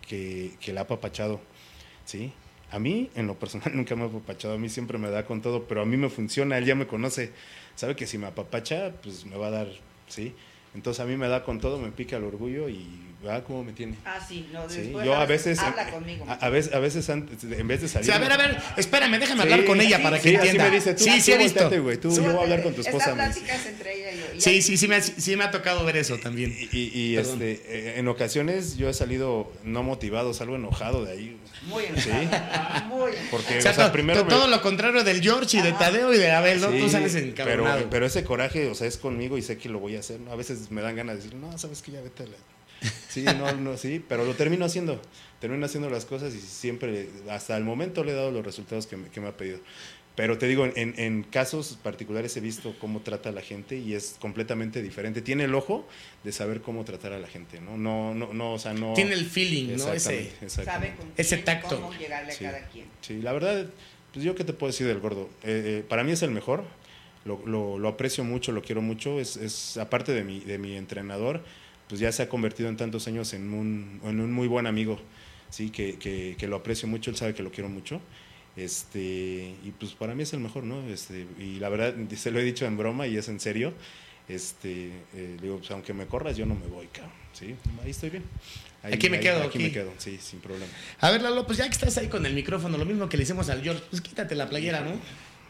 S2: que, que la ha apapachado, ¿sí? A mí, en lo personal, [LAUGHS] nunca me ha apapachado. A mí siempre me da con todo, pero a mí me funciona. Él ya me conoce. Sabe que si me apapacha, pues me va a dar, ¿sí? Entonces a mí me da con todo, me pica el orgullo y va cómo me tiene.
S3: Ah, sí, no,
S2: Sí,
S3: después
S2: yo a
S3: habla-
S2: veces,
S3: Habla conmigo.
S2: a, a veces, a veces antes, en vez de salir.
S1: Sí, a ver, a ver, espérame, déjame
S2: Sí,
S1: hablar con ella
S2: sí,
S1: para
S2: sí,
S1: que
S2: así
S1: entienda.
S2: me dice, tú,
S1: sí, sí
S2: tú
S1: he visto.
S2: güey, tú, yo voy a hablar con tu esposa.
S3: Pláticas entre ella y yo. y
S1: Sí, sí, sí me, ha, sí me ha tocado ver eso también.
S2: Y, y, y, este, eh, en ocasiones yo he salido no motivado, salgo enojado de ahí.
S3: Muy
S2: Sí.
S3: Muy enojada.
S2: Porque,
S1: O sea,
S2: o sea,
S1: to-
S2: primero. me-
S1: todo lo contrario del George y de Tadeo y de Abel, ¿no?
S2: Sí,
S1: Tú sales
S2: pero,
S1: encabronado.
S2: pero ese coraje, o sea, es conmigo y sé que lo voy a hacer. ¿no? A veces me dan ganas de decir, no, sabes que ya vete a la. Sí, no, no, sí, pero lo termino haciendo. Termino haciendo las cosas y siempre, hasta el momento, le he dado los resultados que me, que me ha pedido. Pero te digo, en, en casos particulares he visto cómo trata a la gente y es completamente diferente. Tiene el ojo de saber cómo tratar a la gente, ¿no? No, no, no, o sea, no.
S1: Tiene el feeling, ¿no? Ese.
S3: Sabe con
S1: Ese tacto.
S3: cómo llegarle
S2: Sí.
S3: a cada quien.
S2: Sí, la verdad, pues yo qué te puedo decir del gordo. Eh, eh, para mí es el mejor, lo, lo- lo aprecio mucho, lo quiero mucho. Es, es aparte de mi, de mi entrenador, pues ya se ha convertido en tantos años en un, en un muy buen amigo, sí, que, que- que lo aprecio mucho, él sabe que lo quiero mucho. Este, y pues para mí es el mejor, ¿no? Este, y la verdad, se lo he dicho en broma y es en serio. Este, eh, digo, pues aunque me corras, yo no me voy, cabrón. Sí, ahí estoy bien. Ahí-
S1: Aquí me
S2: ahí-
S1: quedo,
S2: Aquí
S1: aquí.
S2: me quedo, sí, sin problema.
S1: A ver, Lalo, pues ya que estás ahí con el micrófono, lo mismo que le hicimos al George, pues quítate la playera, ¿no?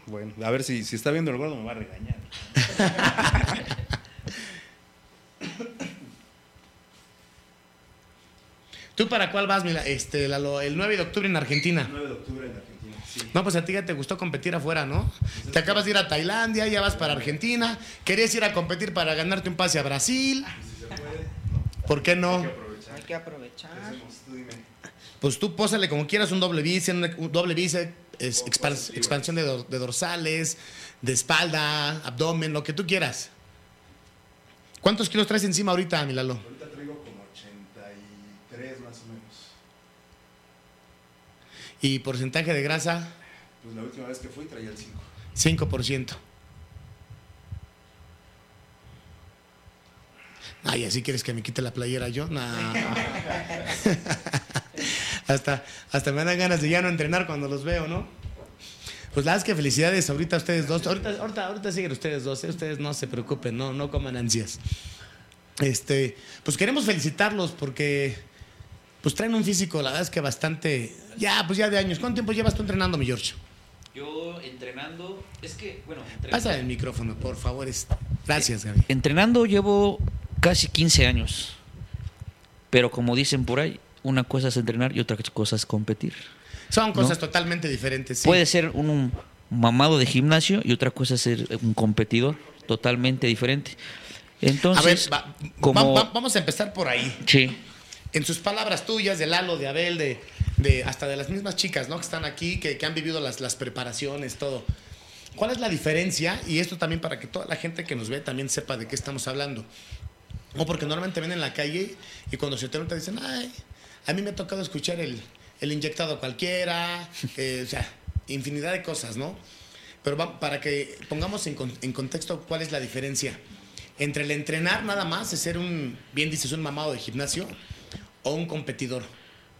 S2: Bueno, a ver si, si está viendo el gordo me va a regañar. [LAUGHS]
S1: ¿Tú para cuál vas, Mila? Este, Lalo, el 9 de octubre en Argentina.
S2: 9 de octubre en Argentina, sí.
S1: No, pues a ti ya te gustó competir afuera, ¿no? Te acabas de ir a Tailandia, ya vas para Argentina, querías ir a competir para ganarte un pase a Brasil. ¿Por qué no?
S3: Hay que aprovechar.
S1: Pues tú pósale como quieras un doble bíceps, un doble bíceps, es- expan- expansión de, dor- de dorsales, de espalda, abdomen, lo que tú quieras. ¿Cuántos kilos traes encima ahorita, Milalo?
S2: Ahorita traigo como 83 más o menos.
S1: Y porcentaje de grasa,
S2: Pues la última vez que fui traía el 5.
S1: 5%. Ay, así quieres que me quite la playera yo? No. [LAUGHS] hasta, hasta me dan ganas de ya no entrenar cuando los veo, ¿no? Pues la verdad es que felicidades ahorita a ustedes dos. Ahorita, ahorita, ahorita siguen ustedes dos, ¿eh? ustedes no se preocupen, no, no coman ansias. Este, pues queremos felicitarlos porque pues traen un físico, la verdad es que bastante, ya, pues ya de años. ¿Cuánto tiempo llevas tú entrenando, mi George?
S5: Yo entrenando, es que, bueno,
S1: Pasa el micrófono, por favor. es- Gracias, Gaby.
S5: Entrenando llevo casi 15 años. Pero como dicen por ahí, una cosa es entrenar y otra cosa es competir.
S1: Son cosas
S5: ¿No?
S1: totalmente diferentes. sí.
S5: Puede ser un, mamado de gimnasio y otra cosa es ser un competidor totalmente diferente. Entonces,
S1: a ver, va-
S5: como...
S1: va- va- vamos a empezar por ahí.
S5: Sí,
S1: En sus palabras tuyas, de Lalo, de Abel, de, de hasta de las mismas chicas, ¿no? Que están aquí, que, que han vivido las, las preparaciones, todo. ¿Cuál es la diferencia? Y esto también para que toda la gente que nos ve también sepa de qué estamos hablando. O porque normalmente ven en la calle y cuando se te nota dicen, ay, a mí me ha tocado escuchar el, el inyectado cualquiera, [LAUGHS] eh, o sea, infinidad de cosas, ¿no? Pero para que pongamos en, en contexto cuál es la diferencia entre el entrenar nada más, es ser un, bien dices, un mamado de gimnasio, o un competidor.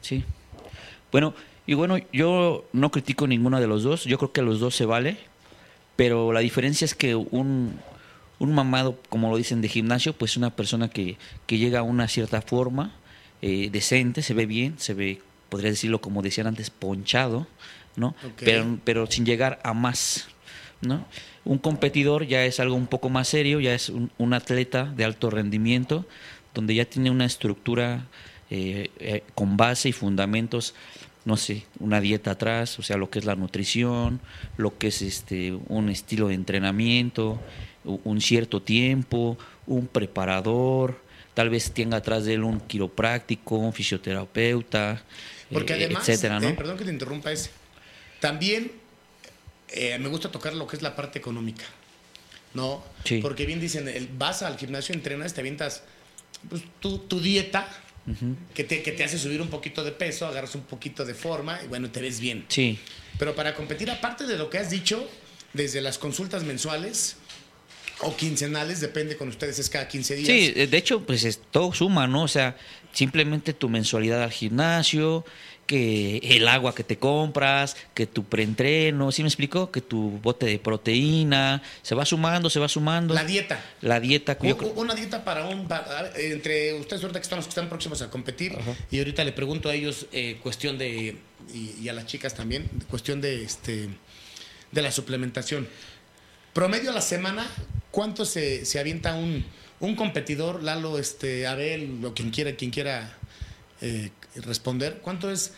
S5: sí. Bueno, y bueno, yo no critico ninguno de los dos, yo creo que los dos se vale, pero la diferencia es que un, un mamado, como lo dicen de gimnasio, pues es una persona que, que llega a una cierta forma eh, decente, se ve bien, se ve, podría decirlo como decían antes, ponchado, ¿no? Pero, pero sin llegar a más, ¿no? Un competidor ya es algo un poco más serio, ya es un, un atleta de alto rendimiento, donde ya tiene una estructura eh, eh, con base y fundamentos, no sé, una dieta atrás, o sea, lo que es la nutrición, lo que es este un estilo de entrenamiento, un cierto tiempo, un preparador, tal vez tenga atrás de él un quiropráctico, un fisioterapeuta,
S1: Porque
S5: eh,
S1: además,
S5: etcétera, ¿no?
S1: eh, perdón que te interrumpa, es también eh, me gusta tocar lo que es la parte económica, ¿no?
S5: Sí.
S1: Porque bien dicen, el- vas al gimnasio, entrenas, te avientas pues, tu, tu dieta, que, te, que te hace subir un poquito de peso, agarras un poquito de forma y bueno, te ves bien.
S5: Sí.
S1: Pero para competir, aparte de lo que has dicho, desde las consultas mensuales o quincenales, depende con ustedes, es cada 15 días.
S5: Sí, de hecho, pues es- todo suma, ¿no? O sea, simplemente tu mensualidad al gimnasio, que el agua que te compras, que tu preentreno, ¿sí me explico? Que tu bote de proteína, se va sumando, se va sumando.
S1: La dieta.
S5: La dieta, yo
S1: Una dieta para un. para- entre ustedes, ahorita que están, los que están próximos a competir, y ahorita le pregunto a ellos, eh, cuestión de. Y, y a las chicas también, cuestión de este de la suplementación. Promedio a la semana, ¿cuánto se, se avienta un, un competidor, Lalo, este, Abel, o quien quiera, quien quiera eh, responder? ¿Cuánto es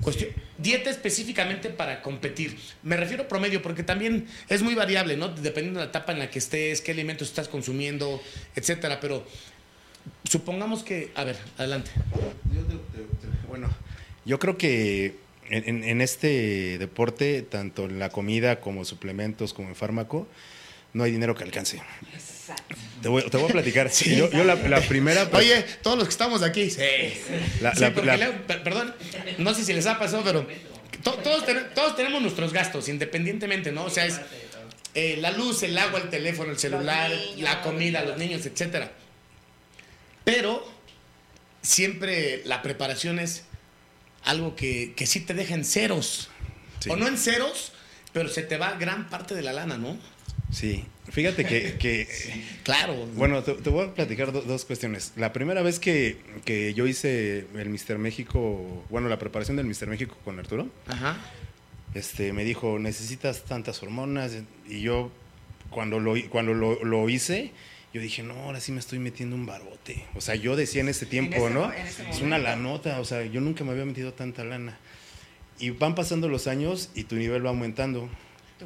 S1: cuestión, dieta específicamente para competir? Me refiero a promedio porque también es muy variable, ¿no? Dependiendo de la etapa en la que estés, qué alimentos estás consumiendo, etcétera. Pero supongamos que, a ver, adelante.
S2: Bueno, yo creo que en, en- en este deporte, tanto en la comida como suplementos, como en fármaco, no hay dinero que alcance. Te voy, te voy a platicar. Yo, yo la, la primera...
S1: Oye, todos los que estamos aquí, sí.
S2: La-
S1: Sí,
S2: la-
S1: porque
S2: la-
S1: luego- per- perdón, no sé si les ha pasado, pero to- todos, ten- todos tenemos nuestros gastos, independientemente, ¿no? O sea, es eh, la luz, el agua, el teléfono, el celular, la comida, los niños, etcétera. Pero siempre la preparación es algo que, que sí te deja en ceros.
S2: Sí.
S1: O no en ceros, pero se te va gran parte de la lana, ¿no?
S2: Sí, fíjate que... que
S1: Claro.
S2: Bueno, te, te voy a platicar do- dos cuestiones. La primera vez que, que yo hice el Mister México, bueno, la preparación del Mister México con Arturo,
S1: Ajá.
S2: este, me dijo, necesitas tantas hormonas. Y yo, cuando lo, cuando lo, lo hice, yo dije, no, ahora sí me estoy metiendo un barote. O sea, yo decía en ese tiempo,
S3: ese
S2: ¿no?
S3: mo- en ese
S2: es una lanota, o sea, yo nunca me había metido tanta lana. Y van pasando los años y tu nivel va aumentando.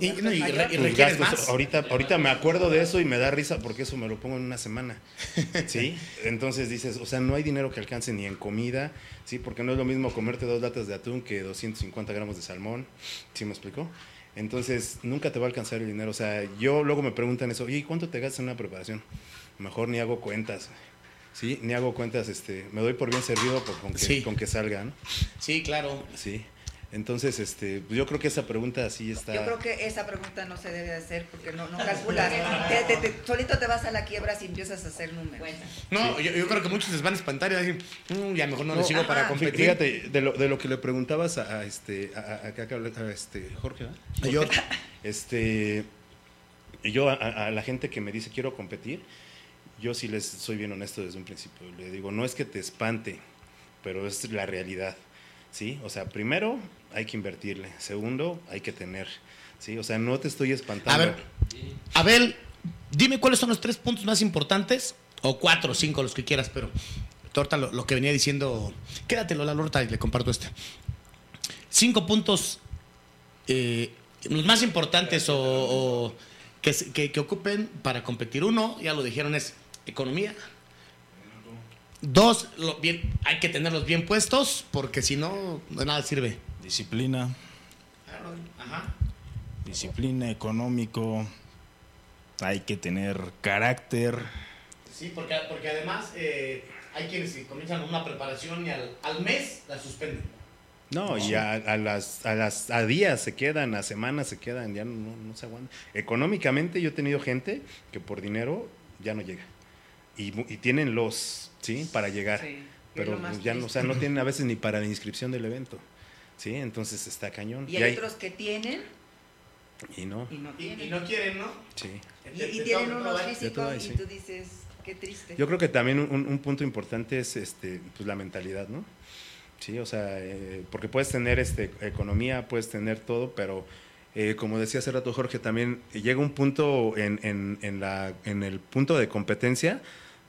S1: Y,
S3: gasto
S1: no,
S3: es
S1: y
S3: mayor.
S1: re- y
S2: Tus
S1: requieres
S2: gastos,
S1: más.
S2: ahorita, ahorita me acuerdo de eso y me da risa porque eso me lo pongo en una semana. [LAUGHS] ¿Sí? Entonces dices, o sea, no hay dinero que alcance ni en comida, ¿sí? Porque no es lo mismo comerte dos latas de atún que 250 gramos de salmón. ¿Sí me explicó? Entonces, nunca te va a alcanzar el dinero. O sea, yo luego me preguntan eso, ¿y cuánto te gastas en una preparación? Mejor ni hago cuentas. ¿Sí? Ni hago cuentas, este, me doy por bien servido por, con, que,
S1: Sí.
S2: con que salga, ¿no?
S1: Sí, claro.
S2: Sí. Entonces, este, pues yo creo que esa pregunta sí está...
S3: Yo creo que esa pregunta no se debe hacer porque no, no calculas. Te- te- te- solito te vas a la quiebra si empiezas a hacer números.
S1: No, yo, yo creo que muchos les van a espantar y van a decir, "Mm, ya mejor no, les sigo para competir.
S2: Fíjate, de lo, de lo que le preguntabas a, a este, a, a- este Jorge, ¿verdad?
S1: A George.
S2: Este, yo a, a la gente que me dice quiero competir, yo sí les soy bien honesto desde un principio. Le digo, no es que te espante, pero es la realidad, ¿sí? O sea, primero hay que invertirle, segundo hay que tener, ¿sí? O sea, no te estoy espantando.
S1: A ver, Abel, dime cuáles son los tres puntos más importantes, o cuatro cinco, los que quieras, pero torta lo, que venía diciendo, quédatelo la lorta y le comparto este. Cinco puntos eh, los más importantes o, que ocupen para competir. Uno, ya lo dijeron, es economía. Dos, lo bien, hay que tenerlos bien puestos porque si no, de nada sirve.
S4: Disciplina,
S1: Ajá.
S4: disciplina económico, hay que tener carácter.
S1: Sí, porque, porque además eh, hay quienes comienzan una preparación y al, al mes la suspenden.
S2: No, y a, a las, a las a días se quedan, a semanas se quedan, ya no, no se aguantan. Económicamente yo he tenido gente que por dinero ya no llega. Y, y tienen los, ¿sí? Para llegar.
S3: Sí,
S2: pero ya no, o sea, no tienen a veces ni para la inscripción del evento. ¿Sí? Entonces está cañón.
S3: Y hay otros que tienen
S2: y no.
S3: y no
S1: Y,
S3: tienen.
S1: y no quieren, ¿no?
S2: Sí.
S3: Y, tienen unos físicos y tú dices, qué triste.
S2: Yo creo que también un, un punto importante es este, pues, la mentalidad, ¿no? Sí, o sea, eh, porque puedes tener este, economía, puedes tener todo, pero eh, como decía hace rato Jorge, también llega un punto en, en, en, la, en el punto de competencia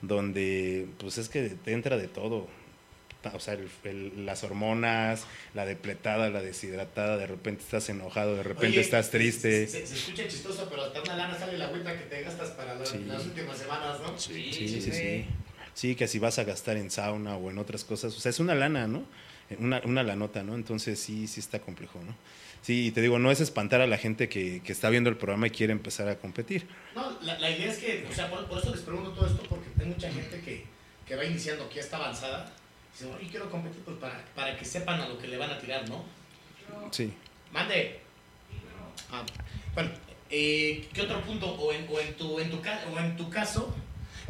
S2: donde pues es que te entra de todo. O sea, el- el- las hormonas, la depletada, la deshidratada, de repente estás enojado, de repente
S1: Oye,
S2: estás triste.
S1: Se, se escucha chistoso, pero hasta una lana sale la agüita que te gastas para la-
S2: Sí.
S1: las últimas semanas, ¿no?
S2: Sí, sí, sí. Sí, que si vas a gastar en sauna o en otras cosas, o sea, es una lana, ¿no? Una, una lanota, ¿no? Entonces sí, sí está complejo, ¿no? Sí, y te digo, no es espantar a la gente que, que está viendo el programa y quiere empezar a competir.
S1: No, la, la idea es que, o sea, por, por eso les pregunto todo esto, mucha gente que, que va iniciando, que ya está avanzada. Y dice, quiero competir pues, para, para que sepan a lo que le van a tirar, ¿no?
S2: Sí.
S1: Mande. Ah, bueno, eh, ¿qué otro punto? O en, o en tu, en tu, o en tu caso,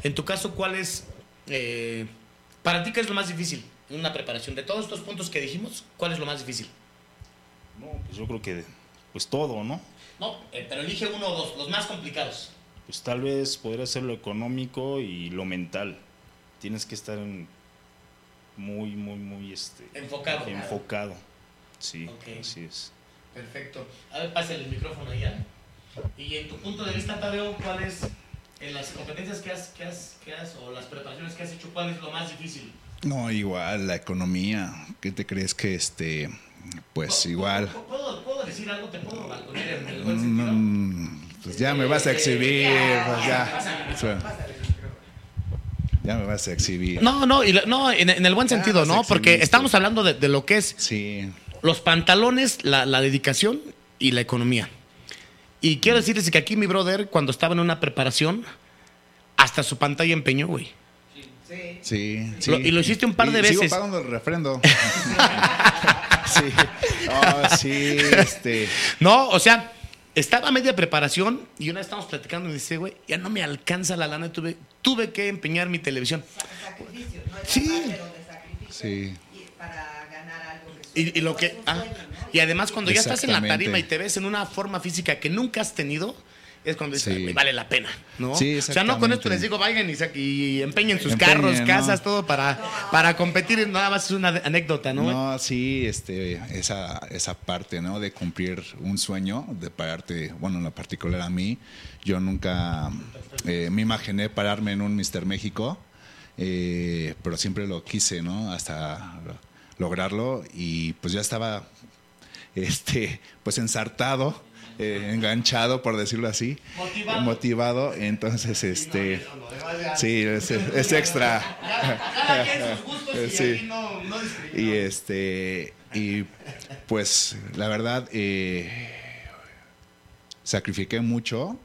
S1: en tu caso, ¿cuál es, eh, para ti, qué es lo más difícil en una preparación? De todos estos puntos que dijimos, ¿cuál es lo más difícil?
S4: No, pues yo creo que pues todo, ¿no?
S1: No, eh, pero elige uno o dos, los más complicados.
S4: Pues tal vez podría ser lo económico y lo mental. Tienes que estar en- muy, muy, muy este,
S1: Enfocado.
S4: enfocado. Sí, así es.
S1: Perfecto. A ver, pásale el micrófono ahí. ¿eh? Y en tu punto de vista, Tadeo, ¿cuál es, en las competencias que has, que has, que has, o las preparaciones que has hecho, cuál es lo más difícil?
S7: No, igual, la economía. ¿Qué te crees que este, pues igual?
S1: ¿Puedo, puedo- puedo decir algo? ¿Te puedo balconear en el buen sentido?
S7: Mm, pues ya me vas a exhibir, pues ya. O sea, Ya me vas a exhibir.
S1: No, no, y lo- no en, en el buen sentido,
S7: vas a
S1: ¿no? Porque
S7: exhibirte.
S1: estamos hablando de, de lo que es
S7: Sí,
S1: los pantalones, la, la dedicación y la economía. Y quiero decirles que aquí mi brother, cuando estaba en una preparación, hasta su pantalla empeñó, güey.
S7: sí, sí.
S1: Lo- y lo hiciste un par de
S7: Y Sigo
S1: veces.
S7: pagando el refrendo. [LAUGHS] [LAUGHS] sí. Oh, sí, este.
S1: No, o sea, estaba a media preparación y una vez estamos platicando y dice, güey, ya no me alcanza la lana, tuve, tuve que empeñar mi televisión.
S3: Sacrificio, ¿no? Es
S1: Sí.
S7: Sí.
S3: y para ganar algo que
S1: Y, y lo que, ah,
S3: sueño, ¿no?
S1: y además cuando ya estás en la tarima y te ves en una forma física que nunca has tenido, es cuando
S7: Sí.
S1: "Güey, vale la pena, ¿no?
S7: Sí,
S1: o sea, no con esto les digo, vayan y, y empeñen sus carros,
S7: ¿no?
S1: casas, todo para, para competir, nada más es una anécdota, ¿no?
S7: No, sí, este, esa, esa parte, ¿no? De cumplir un sueño, de pararte, bueno, en lo particular a mí, yo nunca eh, me imaginé pararme en un Mister México, eh, pero siempre lo quise, ¿no? Hasta lograrlo y pues ya estaba, [LAUGHS] este, pues ensartado, eh, enganchado, por decirlo así,
S1: Motivado.
S7: motivado, entonces, este, sí, es, es extra.
S1: Cada quien sus gustos y
S7: Sí.
S1: aquí no, no discriminamos.
S7: Y este, y pues la verdad, eh, sacrifiqué mucho,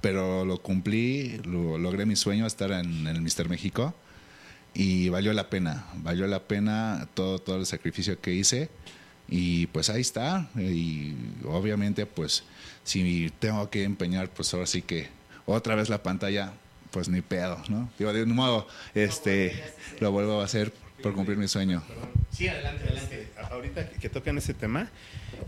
S7: pero lo cumplí, lo, logré mi sueño, estar en, el Mister México, y valió la pena, valió la pena todo, todo el sacrificio que hice, y pues ahí está, y obviamente pues si tengo que empeñar, pues ahora sí que otra vez la pantalla, pues ni pedo, ¿no? Digo, de un modo, este, lo vuelvo a hacer por cumplir mi sueño.
S1: Sí, adelante, adelante.
S2: Ahorita que- tocan ese tema,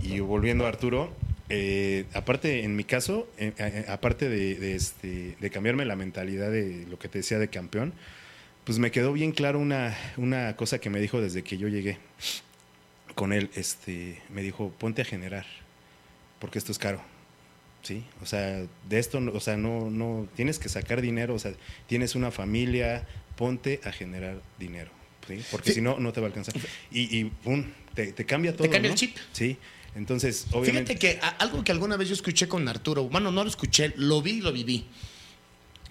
S2: y volviendo a Arturo, eh, aparte, en mi caso, eh, eh, aparte de, de, este, de cambiarme la mentalidad de lo que te decía de campeón, pues me quedó bien claro una, una cosa que me dijo desde que yo llegué con él. Este, me dijo, ponte a generar, porque esto es caro. ¿sí? O sea, de esto, o sea, no, no, tienes que sacar dinero, o sea, tienes una familia, ponte a generar dinero, ¿sí? Porque
S1: Sí.
S2: si no, no te va a alcanzar. Y, y pum, te, te cambia todo,
S1: cambia el chip.
S2: Sí. Entonces, obviamente...
S1: Fíjate que algo que alguna vez yo escuché con Arturo, bueno, no lo escuché, lo vi y lo viví.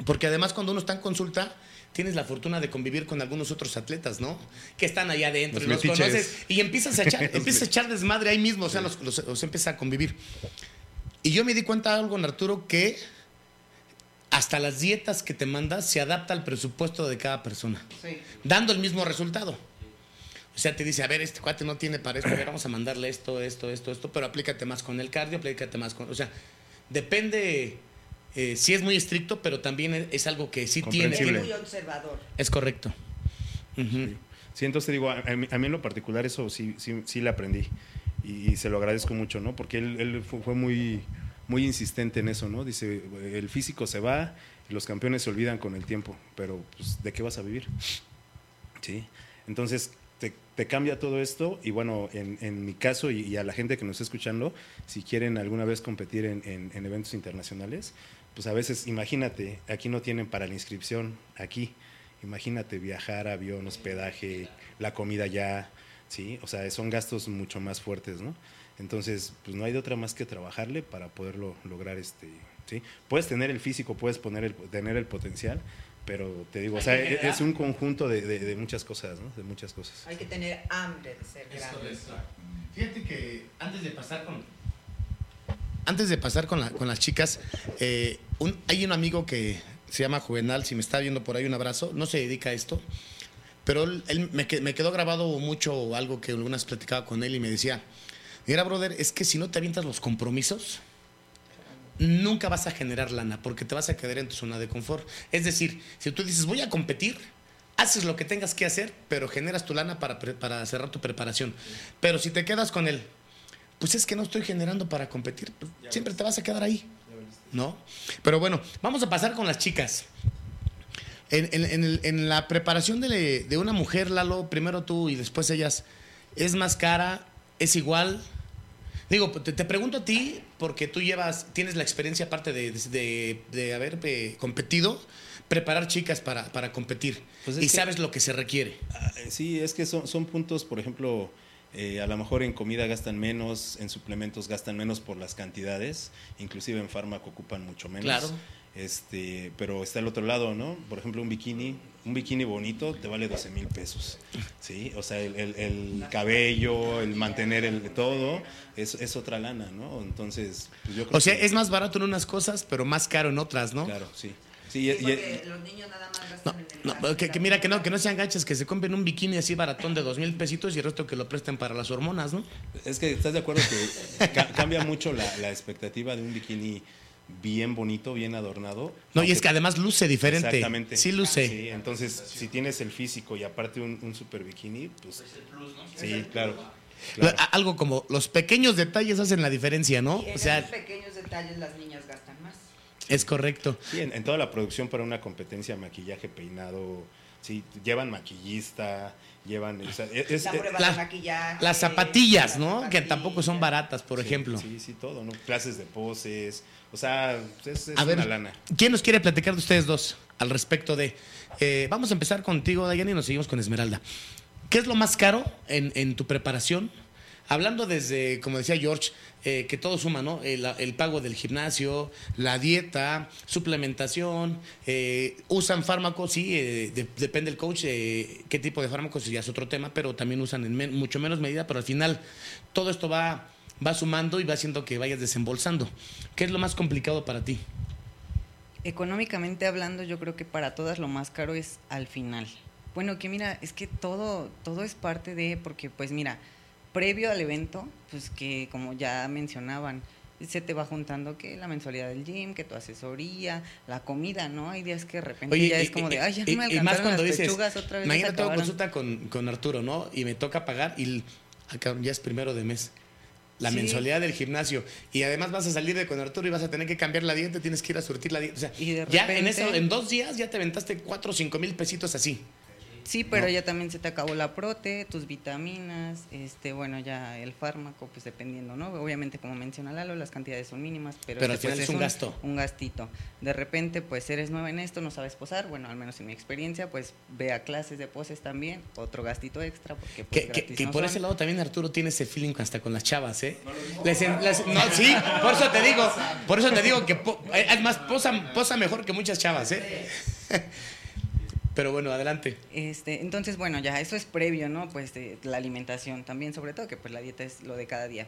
S1: Porque además cuando uno está en consulta, tienes la fortuna de convivir con algunos otros atletas, ¿no? Que están allá adentro,
S2: Los
S1: los, conoces y empiezas a echar, [LAUGHS] empiezas a echar desmadre ahí mismo, o sea, los, los, los empiezas a convivir. Y yo me di cuenta de algo Arturo que hasta las dietas que te mandas se adapta al presupuesto de cada persona,
S3: Sí.
S1: dando el mismo resultado. O sea, te dice, a ver, este cuate no tiene para esto, a ver, vamos a mandarle esto, esto, esto, esto, pero aplícate más con el cardio, aplícate más con... O sea, depende, eh, sí es muy estricto, pero también es, es algo que sí tiene
S3: Es muy observador.
S1: Es correcto. Ujú.
S2: Sí, entonces te digo, a, a mí, a mí en lo particular eso sí, sí, sí le aprendí y, y se lo agradezco mucho, ¿no? Porque él, él fue, fue muy, muy insistente en eso, ¿no? Dice, el físico se va los campeones se olvidan con el tiempo, pero pues, ¿de qué vas a vivir? Sí. Entonces te, te cambia todo esto y bueno, en, en mi caso y, y a la gente que nos está escuchando, si quieren alguna vez competir en, en- en eventos internacionales, pues a veces, imagínate, aquí no tienen para la inscripción, aquí. Imagínate viajar, avión, hospedaje, la comida ya, ¿sí? O sea, son gastos mucho más fuertes, ¿no? Entonces, pues no hay de otra más que trabajarle para poderlo lograr, este, ¿sí? Puedes tener el físico, puedes poner el, tener el potencial, pero te digo, o sea, es, es un conjunto de, de- de muchas cosas, ¿no? De muchas cosas.
S3: Hay que tener hambre de ser grande.
S1: Fíjate que antes de pasar con. Antes de pasar con, la- con las chicas, eh, hay un amigo que se llama Juvenal, si me está viendo por ahí, un abrazo. No se dedica a esto, pero él, me, que- me quedó grabado mucho algo que algunas platicaba con él y me decía: Mira, brother, es que si no te avientas los compromisos, nunca vas a generar lana porque te vas a quedar en tu zona de confort. Es decir, si tú dices voy a competir, haces lo que tengas que hacer, pero generas tu lana para cerrar tu preparación. Pero si te quedas con él, pues es que no estoy generando para competir, pues siempre te vas a quedar ahí. ¿No? Pero bueno, vamos a pasar con las chicas. En, en- en el- en la preparación de, de una mujer, Lalo, primero tú y después ellas, ¿es más cara? ¿Es igual? Digo, te, te pregunto a ti, porque tú llevas, tienes la experiencia aparte de, de- de haber eh, competido, preparar chicas para, para competir.
S2: Pues es
S1: y
S2: que-
S1: sabes lo que se requiere.
S2: Ah, Sí, es que son, son puntos, por ejemplo, eh, a lo mejor en comida gastan menos, en suplementos gastan menos por las cantidades, inclusive en fármaco ocupan mucho menos.
S1: Claro.
S2: Este, pero está el otro lado, ¿no? Por ejemplo, un bikini, un bikini bonito te vale 12 mil pesos, ¿sí? O sea, el, el- el cabello, el mantener el todo, es, es otra lana, ¿no? Entonces, pues yo creo
S1: O sea,
S2: que-
S1: es más barato en unas cosas, pero más caro en otras, ¿no?
S2: Claro, sí. Sí, y-
S3: Sí,
S2: y-
S3: porque los niños nada más
S1: No,
S3: en el
S1: no, que, mira que no, que no sean gachas, que se compren un bikini así baratón de dos mil pesitos y el resto que lo presten para las hormonas, ¿no?
S2: Es que estás de acuerdo que ca- cambia mucho la, la expectativa de un bikini bien bonito, bien adornado.
S1: No, y es que además luce diferente.
S2: Exactamente.
S1: Sí luce.
S2: Sí, entonces, si tienes el físico y aparte un, un super bikini, pues. Sí, claro. claro.
S1: A- Algo como los pequeños detalles hacen la diferencia, ¿no?
S3: Y en
S1: O sea,
S3: esos pequeños detalles las niñas gastan.
S1: Es correcto.
S2: Sí, en, en toda la producción para una competencia, maquillaje, peinado, sí, llevan maquillista, llevan. o sea, es-
S3: la prueba
S1: la-
S3: de maquillaje.
S1: Las zapatillas,
S3: las
S1: ¿no? Que tampoco son baratas, por
S2: sí,
S1: ejemplo.
S2: Sí, sí, todo, ¿no? Clases de poses. O sea, es, es
S1: A ver,
S2: una lana.
S1: ¿quién nos quiere platicar de ustedes dos al respecto de... eh, vamos a empezar contigo, Dayana, y nos seguimos con Esmeralda. ¿Qué es lo más caro en, en tu preparación? Hablando desde, como decía George, eh, que todo suma, ¿no? El, pago del gimnasio, la dieta, suplementación, eh, usan fármacos, sí, eh, de- depende del coach eh, qué tipo de fármacos, ya es otro tema, pero también usan en men- mucho menos medida, pero al final todo esto va, va sumando y va haciendo que vayas desembolsando. ¿Qué es lo más complicado para ti?
S8: Económicamente hablando, yo creo que para todas lo más caro es al final. Bueno, que mira, es que todo, todo es parte de, porque pues mira, previo al evento, pues que como ya mencionaban, se te va juntando que la mensualidad del gym, que tu asesoría, la comida, ¿no? Hay días que de repente ya
S1: y-
S8: es como de, ay, ya
S1: y-
S8: me
S1: y más cuando
S8: las
S1: dices,
S8: pechugas, otra vez
S1: mañana tengo
S8: acabaron".
S1: consulta con, con Arturo, ¿no? Y me toca pagar y ah, ya es primero de mes. La
S8: Sí.
S1: mensualidad del gimnasio. Y además vas a salir de con Arturo y vas a tener que cambiar la dieta, tienes que ir a surtir la dieta. O sea,
S8: Y de
S1: ya en eso, en dos días ya te aventaste cuatro o cinco mil pesitos así.
S8: Sí, pero ya también se te acabó la prote, tus vitaminas, este, bueno, ya el fármaco, pues dependiendo, ¿no? Obviamente, como menciona Lalo, las cantidades son mínimas, pero,
S1: Pero al
S8: este, pues,
S1: final es un gasto.
S8: Un gastito. De repente, pues eres nueva en esto, no sabes posar, bueno, al menos en mi experiencia, pues ve a clases de poses también, otro gastito extra, porque pues
S1: Que, que-
S8: gratis
S1: que
S8: no
S1: por
S8: son.
S1: ese lado también Arturo tiene ese feeling hasta con las chavas, ¿eh? Les en- las- no, [LAUGHS] sí, por eso te digo, por eso te digo que po- eh, es más posa, posa mejor que muchas chavas, ¿eh? [LAUGHS] Pero bueno, adelante.
S8: Este, entonces, bueno, ya eso es previo, ¿no? Pues de la alimentación también, sobre todo que pues la dieta es lo de cada día.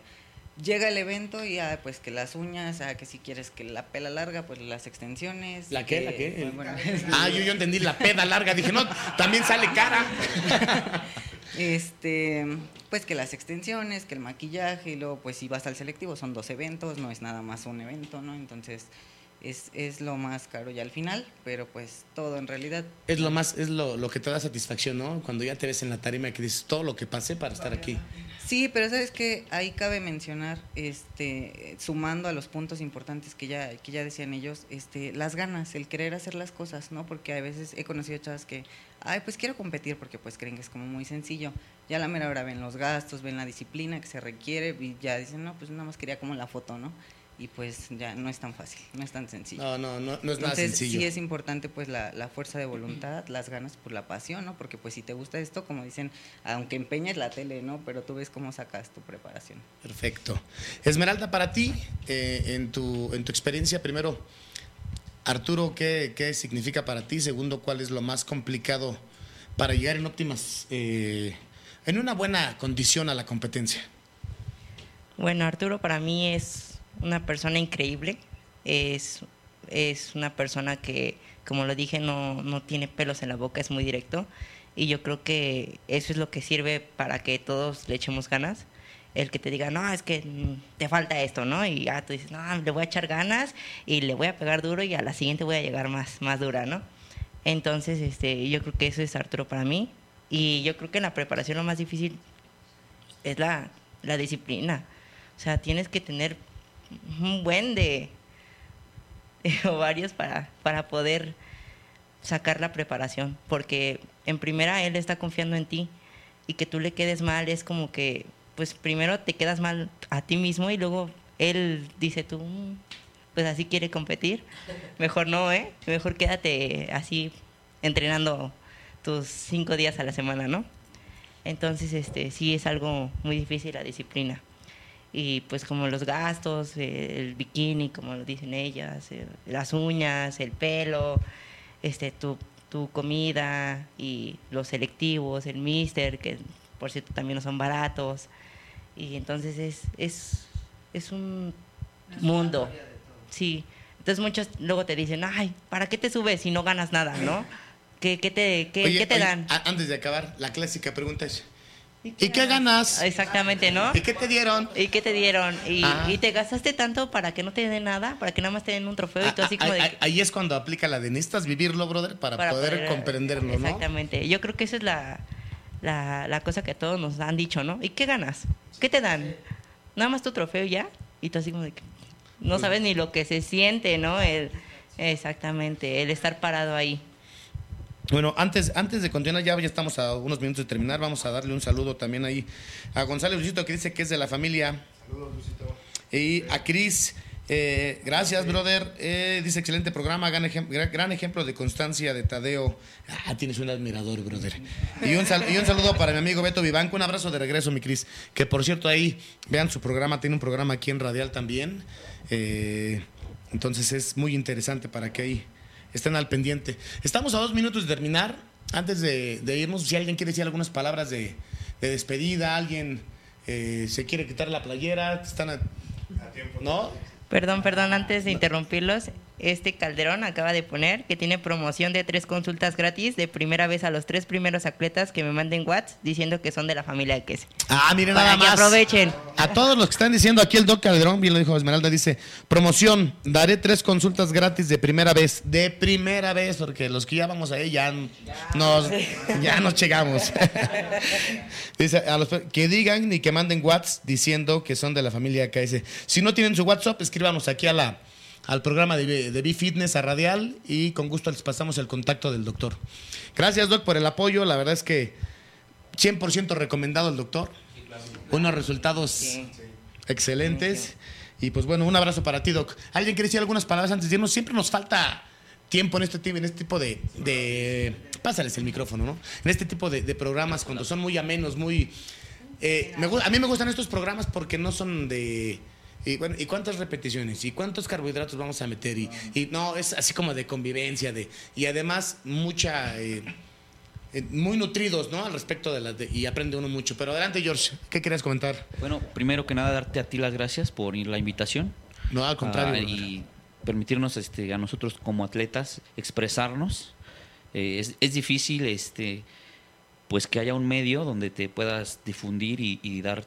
S8: Llega el evento y ya, pues que las uñas, ah, que si quieres que la pela larga, pues las extensiones.
S1: ¿La qué?
S8: que,
S1: ¿La qué?
S8: pues, bueno, [LAUGHS]
S1: Ah, yo, yo entendí la peda larga, dije, no, también sale cara. [LAUGHS]
S8: este, pues que las extensiones, que el maquillaje, y luego pues si vas al selectivo son dos eventos, no es nada más un evento, ¿no? Entonces es, es lo más caro ya al final, pero pues todo en realidad
S1: Es lo más, es lo, lo que te da satisfacción, ¿no? Cuando ya te ves en la tarima que dices todo lo que pasé para estar aquí.
S8: Sí, pero sabes que ahí cabe mencionar, este, sumando a los puntos importantes que ya, que ya decían ellos, este, las ganas, el querer hacer las cosas, ¿no? Porque a veces he conocido chavas que, ay, pues quiero competir porque pues creen que es como muy sencillo. Ya a la mera hora ven los gastos, ven la disciplina que se requiere y ya dicen, no, pues nada más quería como la foto, ¿no? Y pues ya no es tan fácil, no es tan sencillo.
S1: No, no, no, no es nada
S8: Entonces,
S1: sencillo.
S8: sí es importante pues la, la fuerza de voluntad, las ganas por la pasión, ¿no? Porque pues si te gusta esto, como dicen, aunque empeñes la tele, ¿no? Pero tú ves cómo sacas tu preparación.
S1: Perfecto. Esmeralda, para ti, eh, en, tu, en tu experiencia, primero, Arturo, ¿qué, ¿qué significa para ti? Segundo, ¿cuál es lo más complicado para llegar en óptimas, eh, en una buena condición a la competencia?
S9: Bueno, Arturo para mí es una persona increíble. Es, es una persona que, como lo dije, no, no tiene pelos en la boca, es muy directo. Y yo creo que eso es lo que sirve para que todos le echemos ganas. El que te diga, no, es que te falta esto, ¿no? Y ya tú dices, no, le voy a echar ganas y le voy a pegar duro y a la siguiente voy a llegar más, más dura, ¿no? Entonces, este, yo creo que eso es Arturo para mí. Y yo creo que en la preparación lo más difícil es la, la disciplina. O sea, tienes que tener un buen de, de [LAUGHS] ovarios para, para poder sacar la preparación. Porque en primera él está confiando en ti y que tú le quedes mal es como que, pues primero te quedas mal a ti mismo y luego él dice tú, "Mm, pues así quiere competir. Mejor no, ¿eh? Mejor quédate así entrenando tus cinco días a la semana, ¿no? Entonces, este, sí es algo muy difícil la disciplina. Y pues como los gastos, eh, el bikini, como lo dicen ellas, eh, las uñas, el pelo, este, tu, tu comida y los selectivos, el mister, que por cierto también no son baratos. Y entonces es, es, es un mundo. Sí. Entonces muchos luego te dicen, ay, ¿para qué te subes si no ganas nada, no? ¿Qué, qué te, qué,
S1: Oye,
S9: qué te
S1: oye,
S9: dan?
S1: a- antes de acabar, la clásica pregunta es, ¿y qué ganas?
S9: Exactamente, ¿no?
S1: ¿Y qué te dieron?
S9: ¿Y qué te dieron? ¿Y,
S1: Ah.
S9: y te gastaste tanto para que no te den nada? ¿Para que nada más te den un trofeo? Y tú
S1: Ah,
S9: así
S1: ah,
S9: como de...
S1: ahí- es cuando aplica la de necesitas vivirlo, brother, para,
S9: para
S1: poder,
S9: poder-
S1: comprenderlo, ¿no?
S9: Exactamente. Yo creo que esa es la, la, la cosa que todos nos han dicho, ¿no? ¿Y qué ganas? ¿Qué te dan? Nada más tu trofeo y ya. Y tú así como de que
S1: Pues
S9: no sabes ni lo que se siente, ¿no? El, exactamente, el estar parado ahí.
S1: Bueno, antes, antes de continuar, ya, ya estamos a unos minutos de terminar. Vamos a darle un saludo también ahí a Gonzalo Luisito, que dice que es de la familia.
S2: Saludos, Luisito.
S1: Y a Cris, eh, gracias, brother. Eh, dice excelente programa, gran, ejem- gran- ejemplo de constancia de Tadeo. Ah, tienes un admirador, brother. Y un, y un saludo para mi amigo Beto Vivanco. Un abrazo de regreso, mi Cris. Que por cierto, ahí vean su programa, tiene un programa aquí en Radial también. Eh, entonces es muy interesante para que ahí estén al pendiente. Estamos a dos minutos de terminar. Antes de, de irnos, si alguien quiere decir algunas palabras de, de despedida, alguien eh, se quiere quitar la playera, están a, ¿no?
S9: Perdón, perdón, antes de interrumpirlos, este Calderón acaba de poner que tiene promoción de tres consultas gratis de primera vez a los tres primeros atletas que me manden WhatsApp diciendo que son de la familia de Queso.
S1: Ah, miren
S9: Para
S1: nada
S9: que
S1: más.
S9: aprovechen.
S1: A todos los que están diciendo aquí el Doc Calderón, bien lo dijo Esmeralda, dice, promoción, daré tres consultas gratis de primera vez. De primera vez, porque los que ya vamos ahí ya nos, ya nos llegamos. [LAUGHS] dice, a los que digan y que manden WhatsApp diciendo que son de la familia KS. Si no tienen su WhatsApp, escríbanos aquí a la, al programa de, de B-Fitness a Radial y con gusto les pasamos el contacto del doctor. Gracias, Doc, por el apoyo. La verdad es que 100% recomendado el doctor. Unos resultados excelentes. Y pues bueno, un abrazo para ti, Doc. ¿Alguien quiere decir algunas palabras antes de irnos? Siempre nos falta tiempo en este, en este tipo de, de- Pásales el micrófono, ¿no? En este tipo de, de programas, cuando son muy amenos, muy... eh, me a mí me gustan estos programas porque no son de... Y, bueno, ¿y cuántas repeticiones? ¿Y cuántos carbohidratos vamos a meter? Y, y no, es así como de convivencia, de y además mucha... eh, eh, muy nutridos, ¿no? Al respecto de las... de- y aprende uno mucho. Pero adelante, George, ¿qué querías comentar?
S5: Bueno, primero que nada, darte a ti las gracias por ir la invitación.
S1: No, al contrario.
S5: Ah, y permitirnos este, a nosotros como atletas expresarnos. Eh, es, es difícil este, pues que haya un medio donde te puedas difundir y, y dar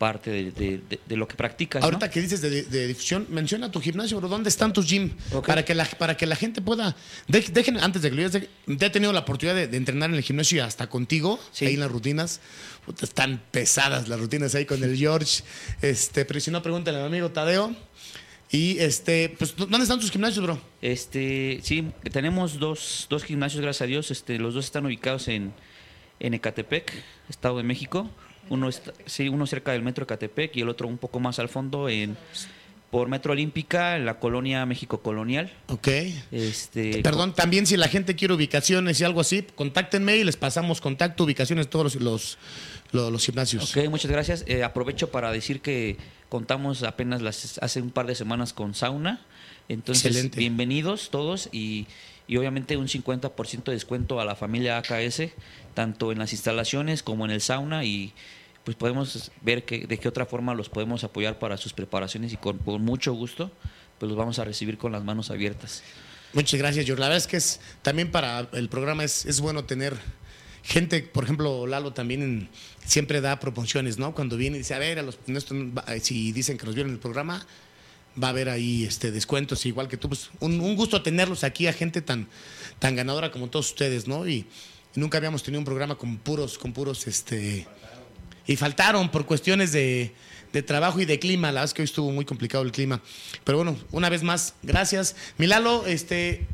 S5: parte de, de- de- de lo que practicas. ¿no?
S1: Ahorita que dices de, difusión, menciona tu gimnasio, bro. ¿Dónde están tus gym? Para, que la, para que la gente pueda. de- dejen, antes de que lo digas, he tenido la oportunidad de, de entrenar en el gimnasio y hasta contigo,
S5: Sí.
S1: ahí en las rutinas. Puta, están pesadas las rutinas ahí con el George. Este, pero si no, pregúntale a mi amigo Tadeo. Y este, pues, ¿dónde están tus gimnasios, bro?
S5: Este, sí, tenemos dos, dos gimnasios, gracias a Dios. Este, los dos están ubicados en, en Ecatepec, Estado de México. Uno, está, sí, uno cerca del metro Ecatepec y el otro un poco más al fondo en por Metro Olímpica, en la colonia México Colonial.
S1: Ok.
S5: Este,
S1: Perdón, también si la gente quiere ubicaciones y algo así, contáctenme y les pasamos contacto, ubicaciones, todos los, los, los- los gimnasios.
S5: Ok, muchas gracias. Eh, aprovecho para decir que contamos apenas las, hace un par de semanas con sauna. Entonces,
S1: Excelente.
S5: bienvenidos todos y, y obviamente un 50% de descuento a la familia AKS, tanto en las instalaciones como en el sauna y pues podemos ver que, de qué otra forma los podemos apoyar para sus preparaciones y con, mucho gusto pues los vamos a recibir con las manos abiertas.
S1: Muchas gracias, George. La verdad es que es también para el programa es, es bueno tener gente, por ejemplo, Lalo también siempre da proporciones, ¿no? Cuando viene y dice, a ver, a los, si dicen que nos vieron el programa, va a haber ahí este descuentos, igual que tú. Pues, un, un gusto tenerlos aquí a gente tan, tan ganadora como todos ustedes, ¿no? Y nunca habíamos tenido un programa con puros, con puros, este... Y faltaron por cuestiones de, de trabajo y de clima. La verdad es que hoy estuvo muy complicado el clima. Pero bueno, una vez más, gracias. Milalo, este,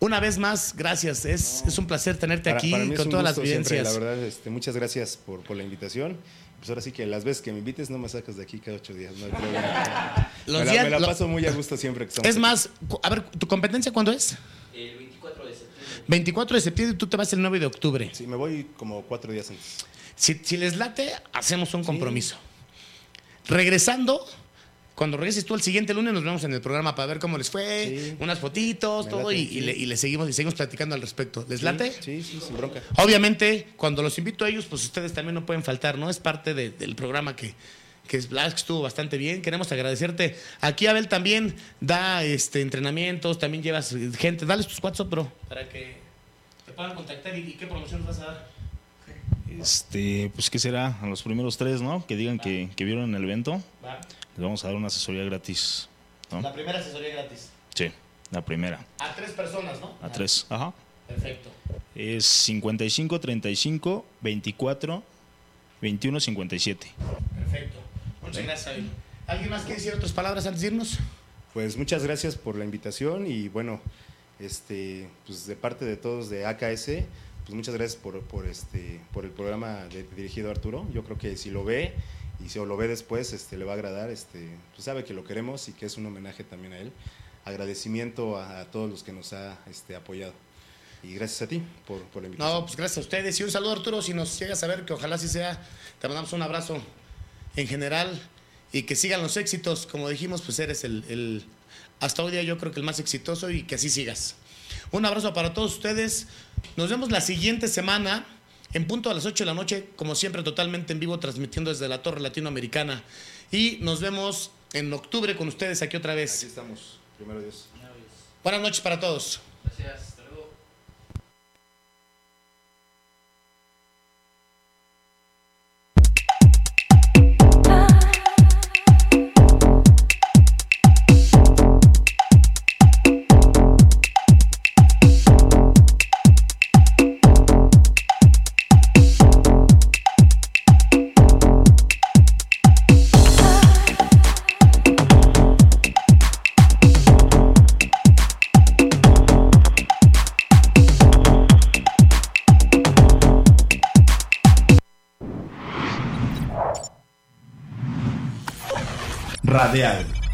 S1: una vez más, gracias. Es, es un placer tenerte
S2: Para-
S1: aquí
S2: para mí es
S1: con
S2: un
S1: todas las
S2: siempre,
S1: vivencias.
S2: la verdad, este, muchas gracias por, por la invitación. Pues ahora sí que las veces que me invites no me sacas de aquí cada ocho días, no hay problema. [LAUGHS]
S1: Los
S2: me, la,
S1: días-
S2: me la
S1: lo-
S2: paso muy a gusto siempre que estamos
S1: Es
S2: aquí.
S1: más, a ver, ¿tu competencia cuándo es?
S5: El 24 de septiembre.
S1: 24 de septiembre y tú te vas el 9 de octubre.
S2: Sí, me voy como cuatro días antes.
S1: Si, si les late, hacemos un compromiso. Regresando, cuando regreses tú el siguiente lunes, nos vemos en el programa para ver cómo les fue,
S2: Sí.
S1: unas fotitos,
S2: Me
S1: todo,
S2: late,
S1: y,
S2: sí.
S1: y le, y le seguimos, y seguimos platicando al respecto. ¿Les late?
S2: Sí, sí, sin bronca.
S1: Obviamente, cuando los invito a ellos, pues ustedes también no pueden faltar, ¿no? Es parte de- del programa que, que que estuvo bastante bien. Queremos agradecerte. Aquí Abel también da este entrenamientos, también llevas gente. Dales tus WhatsApp, bro, para que te puedan contactar y, y qué promoción vas a dar.
S4: Este, pues qué será, a los primeros tres, ¿no? Que digan que, que vieron el evento,
S1: Va.
S4: les vamos a dar una asesoría gratis. ¿no?
S1: La primera asesoría gratis.
S4: Sí, la primera,
S1: A tres personas, ¿no?
S4: a tres. Ajá.
S1: Perfecto.
S4: Es 55 35 24 21 57.
S1: Perfecto. Muchas gracias, Abel. ¿Alguien más quiere decir otras palabras antes de irnos?
S2: Pues muchas gracias por la invitación y bueno, este, pues de parte de todos de AKS, pues muchas gracias por, por este, por el programa de- dirigido a Arturo. Yo creo que si lo ve y si lo ve después, este, le va a agradar. Este, pues sabe que lo queremos y que es un homenaje también a él. Agradecimiento a, a todos los que nos ha este, apoyado. Y gracias a ti por, por la invitación.
S1: No, pues gracias a ustedes. Y un saludo, Arturo. Si nos llegas a ver, que ojalá así sea, te mandamos un abrazo en general y que sigan los éxitos. Como dijimos, pues eres el, el- hasta hoy día yo creo que el más exitoso y que así sigas. Un abrazo para todos ustedes. Nos vemos la siguiente semana en punto a las 8 de la noche, como siempre, totalmente en vivo, transmitiendo desde la Torre Latinoamericana. Y nos vemos en octubre con ustedes aquí otra
S2: Aquí
S1: vez.
S2: estamos. Primero Dios.
S1: Buenas noches para todos.
S5: Gracias.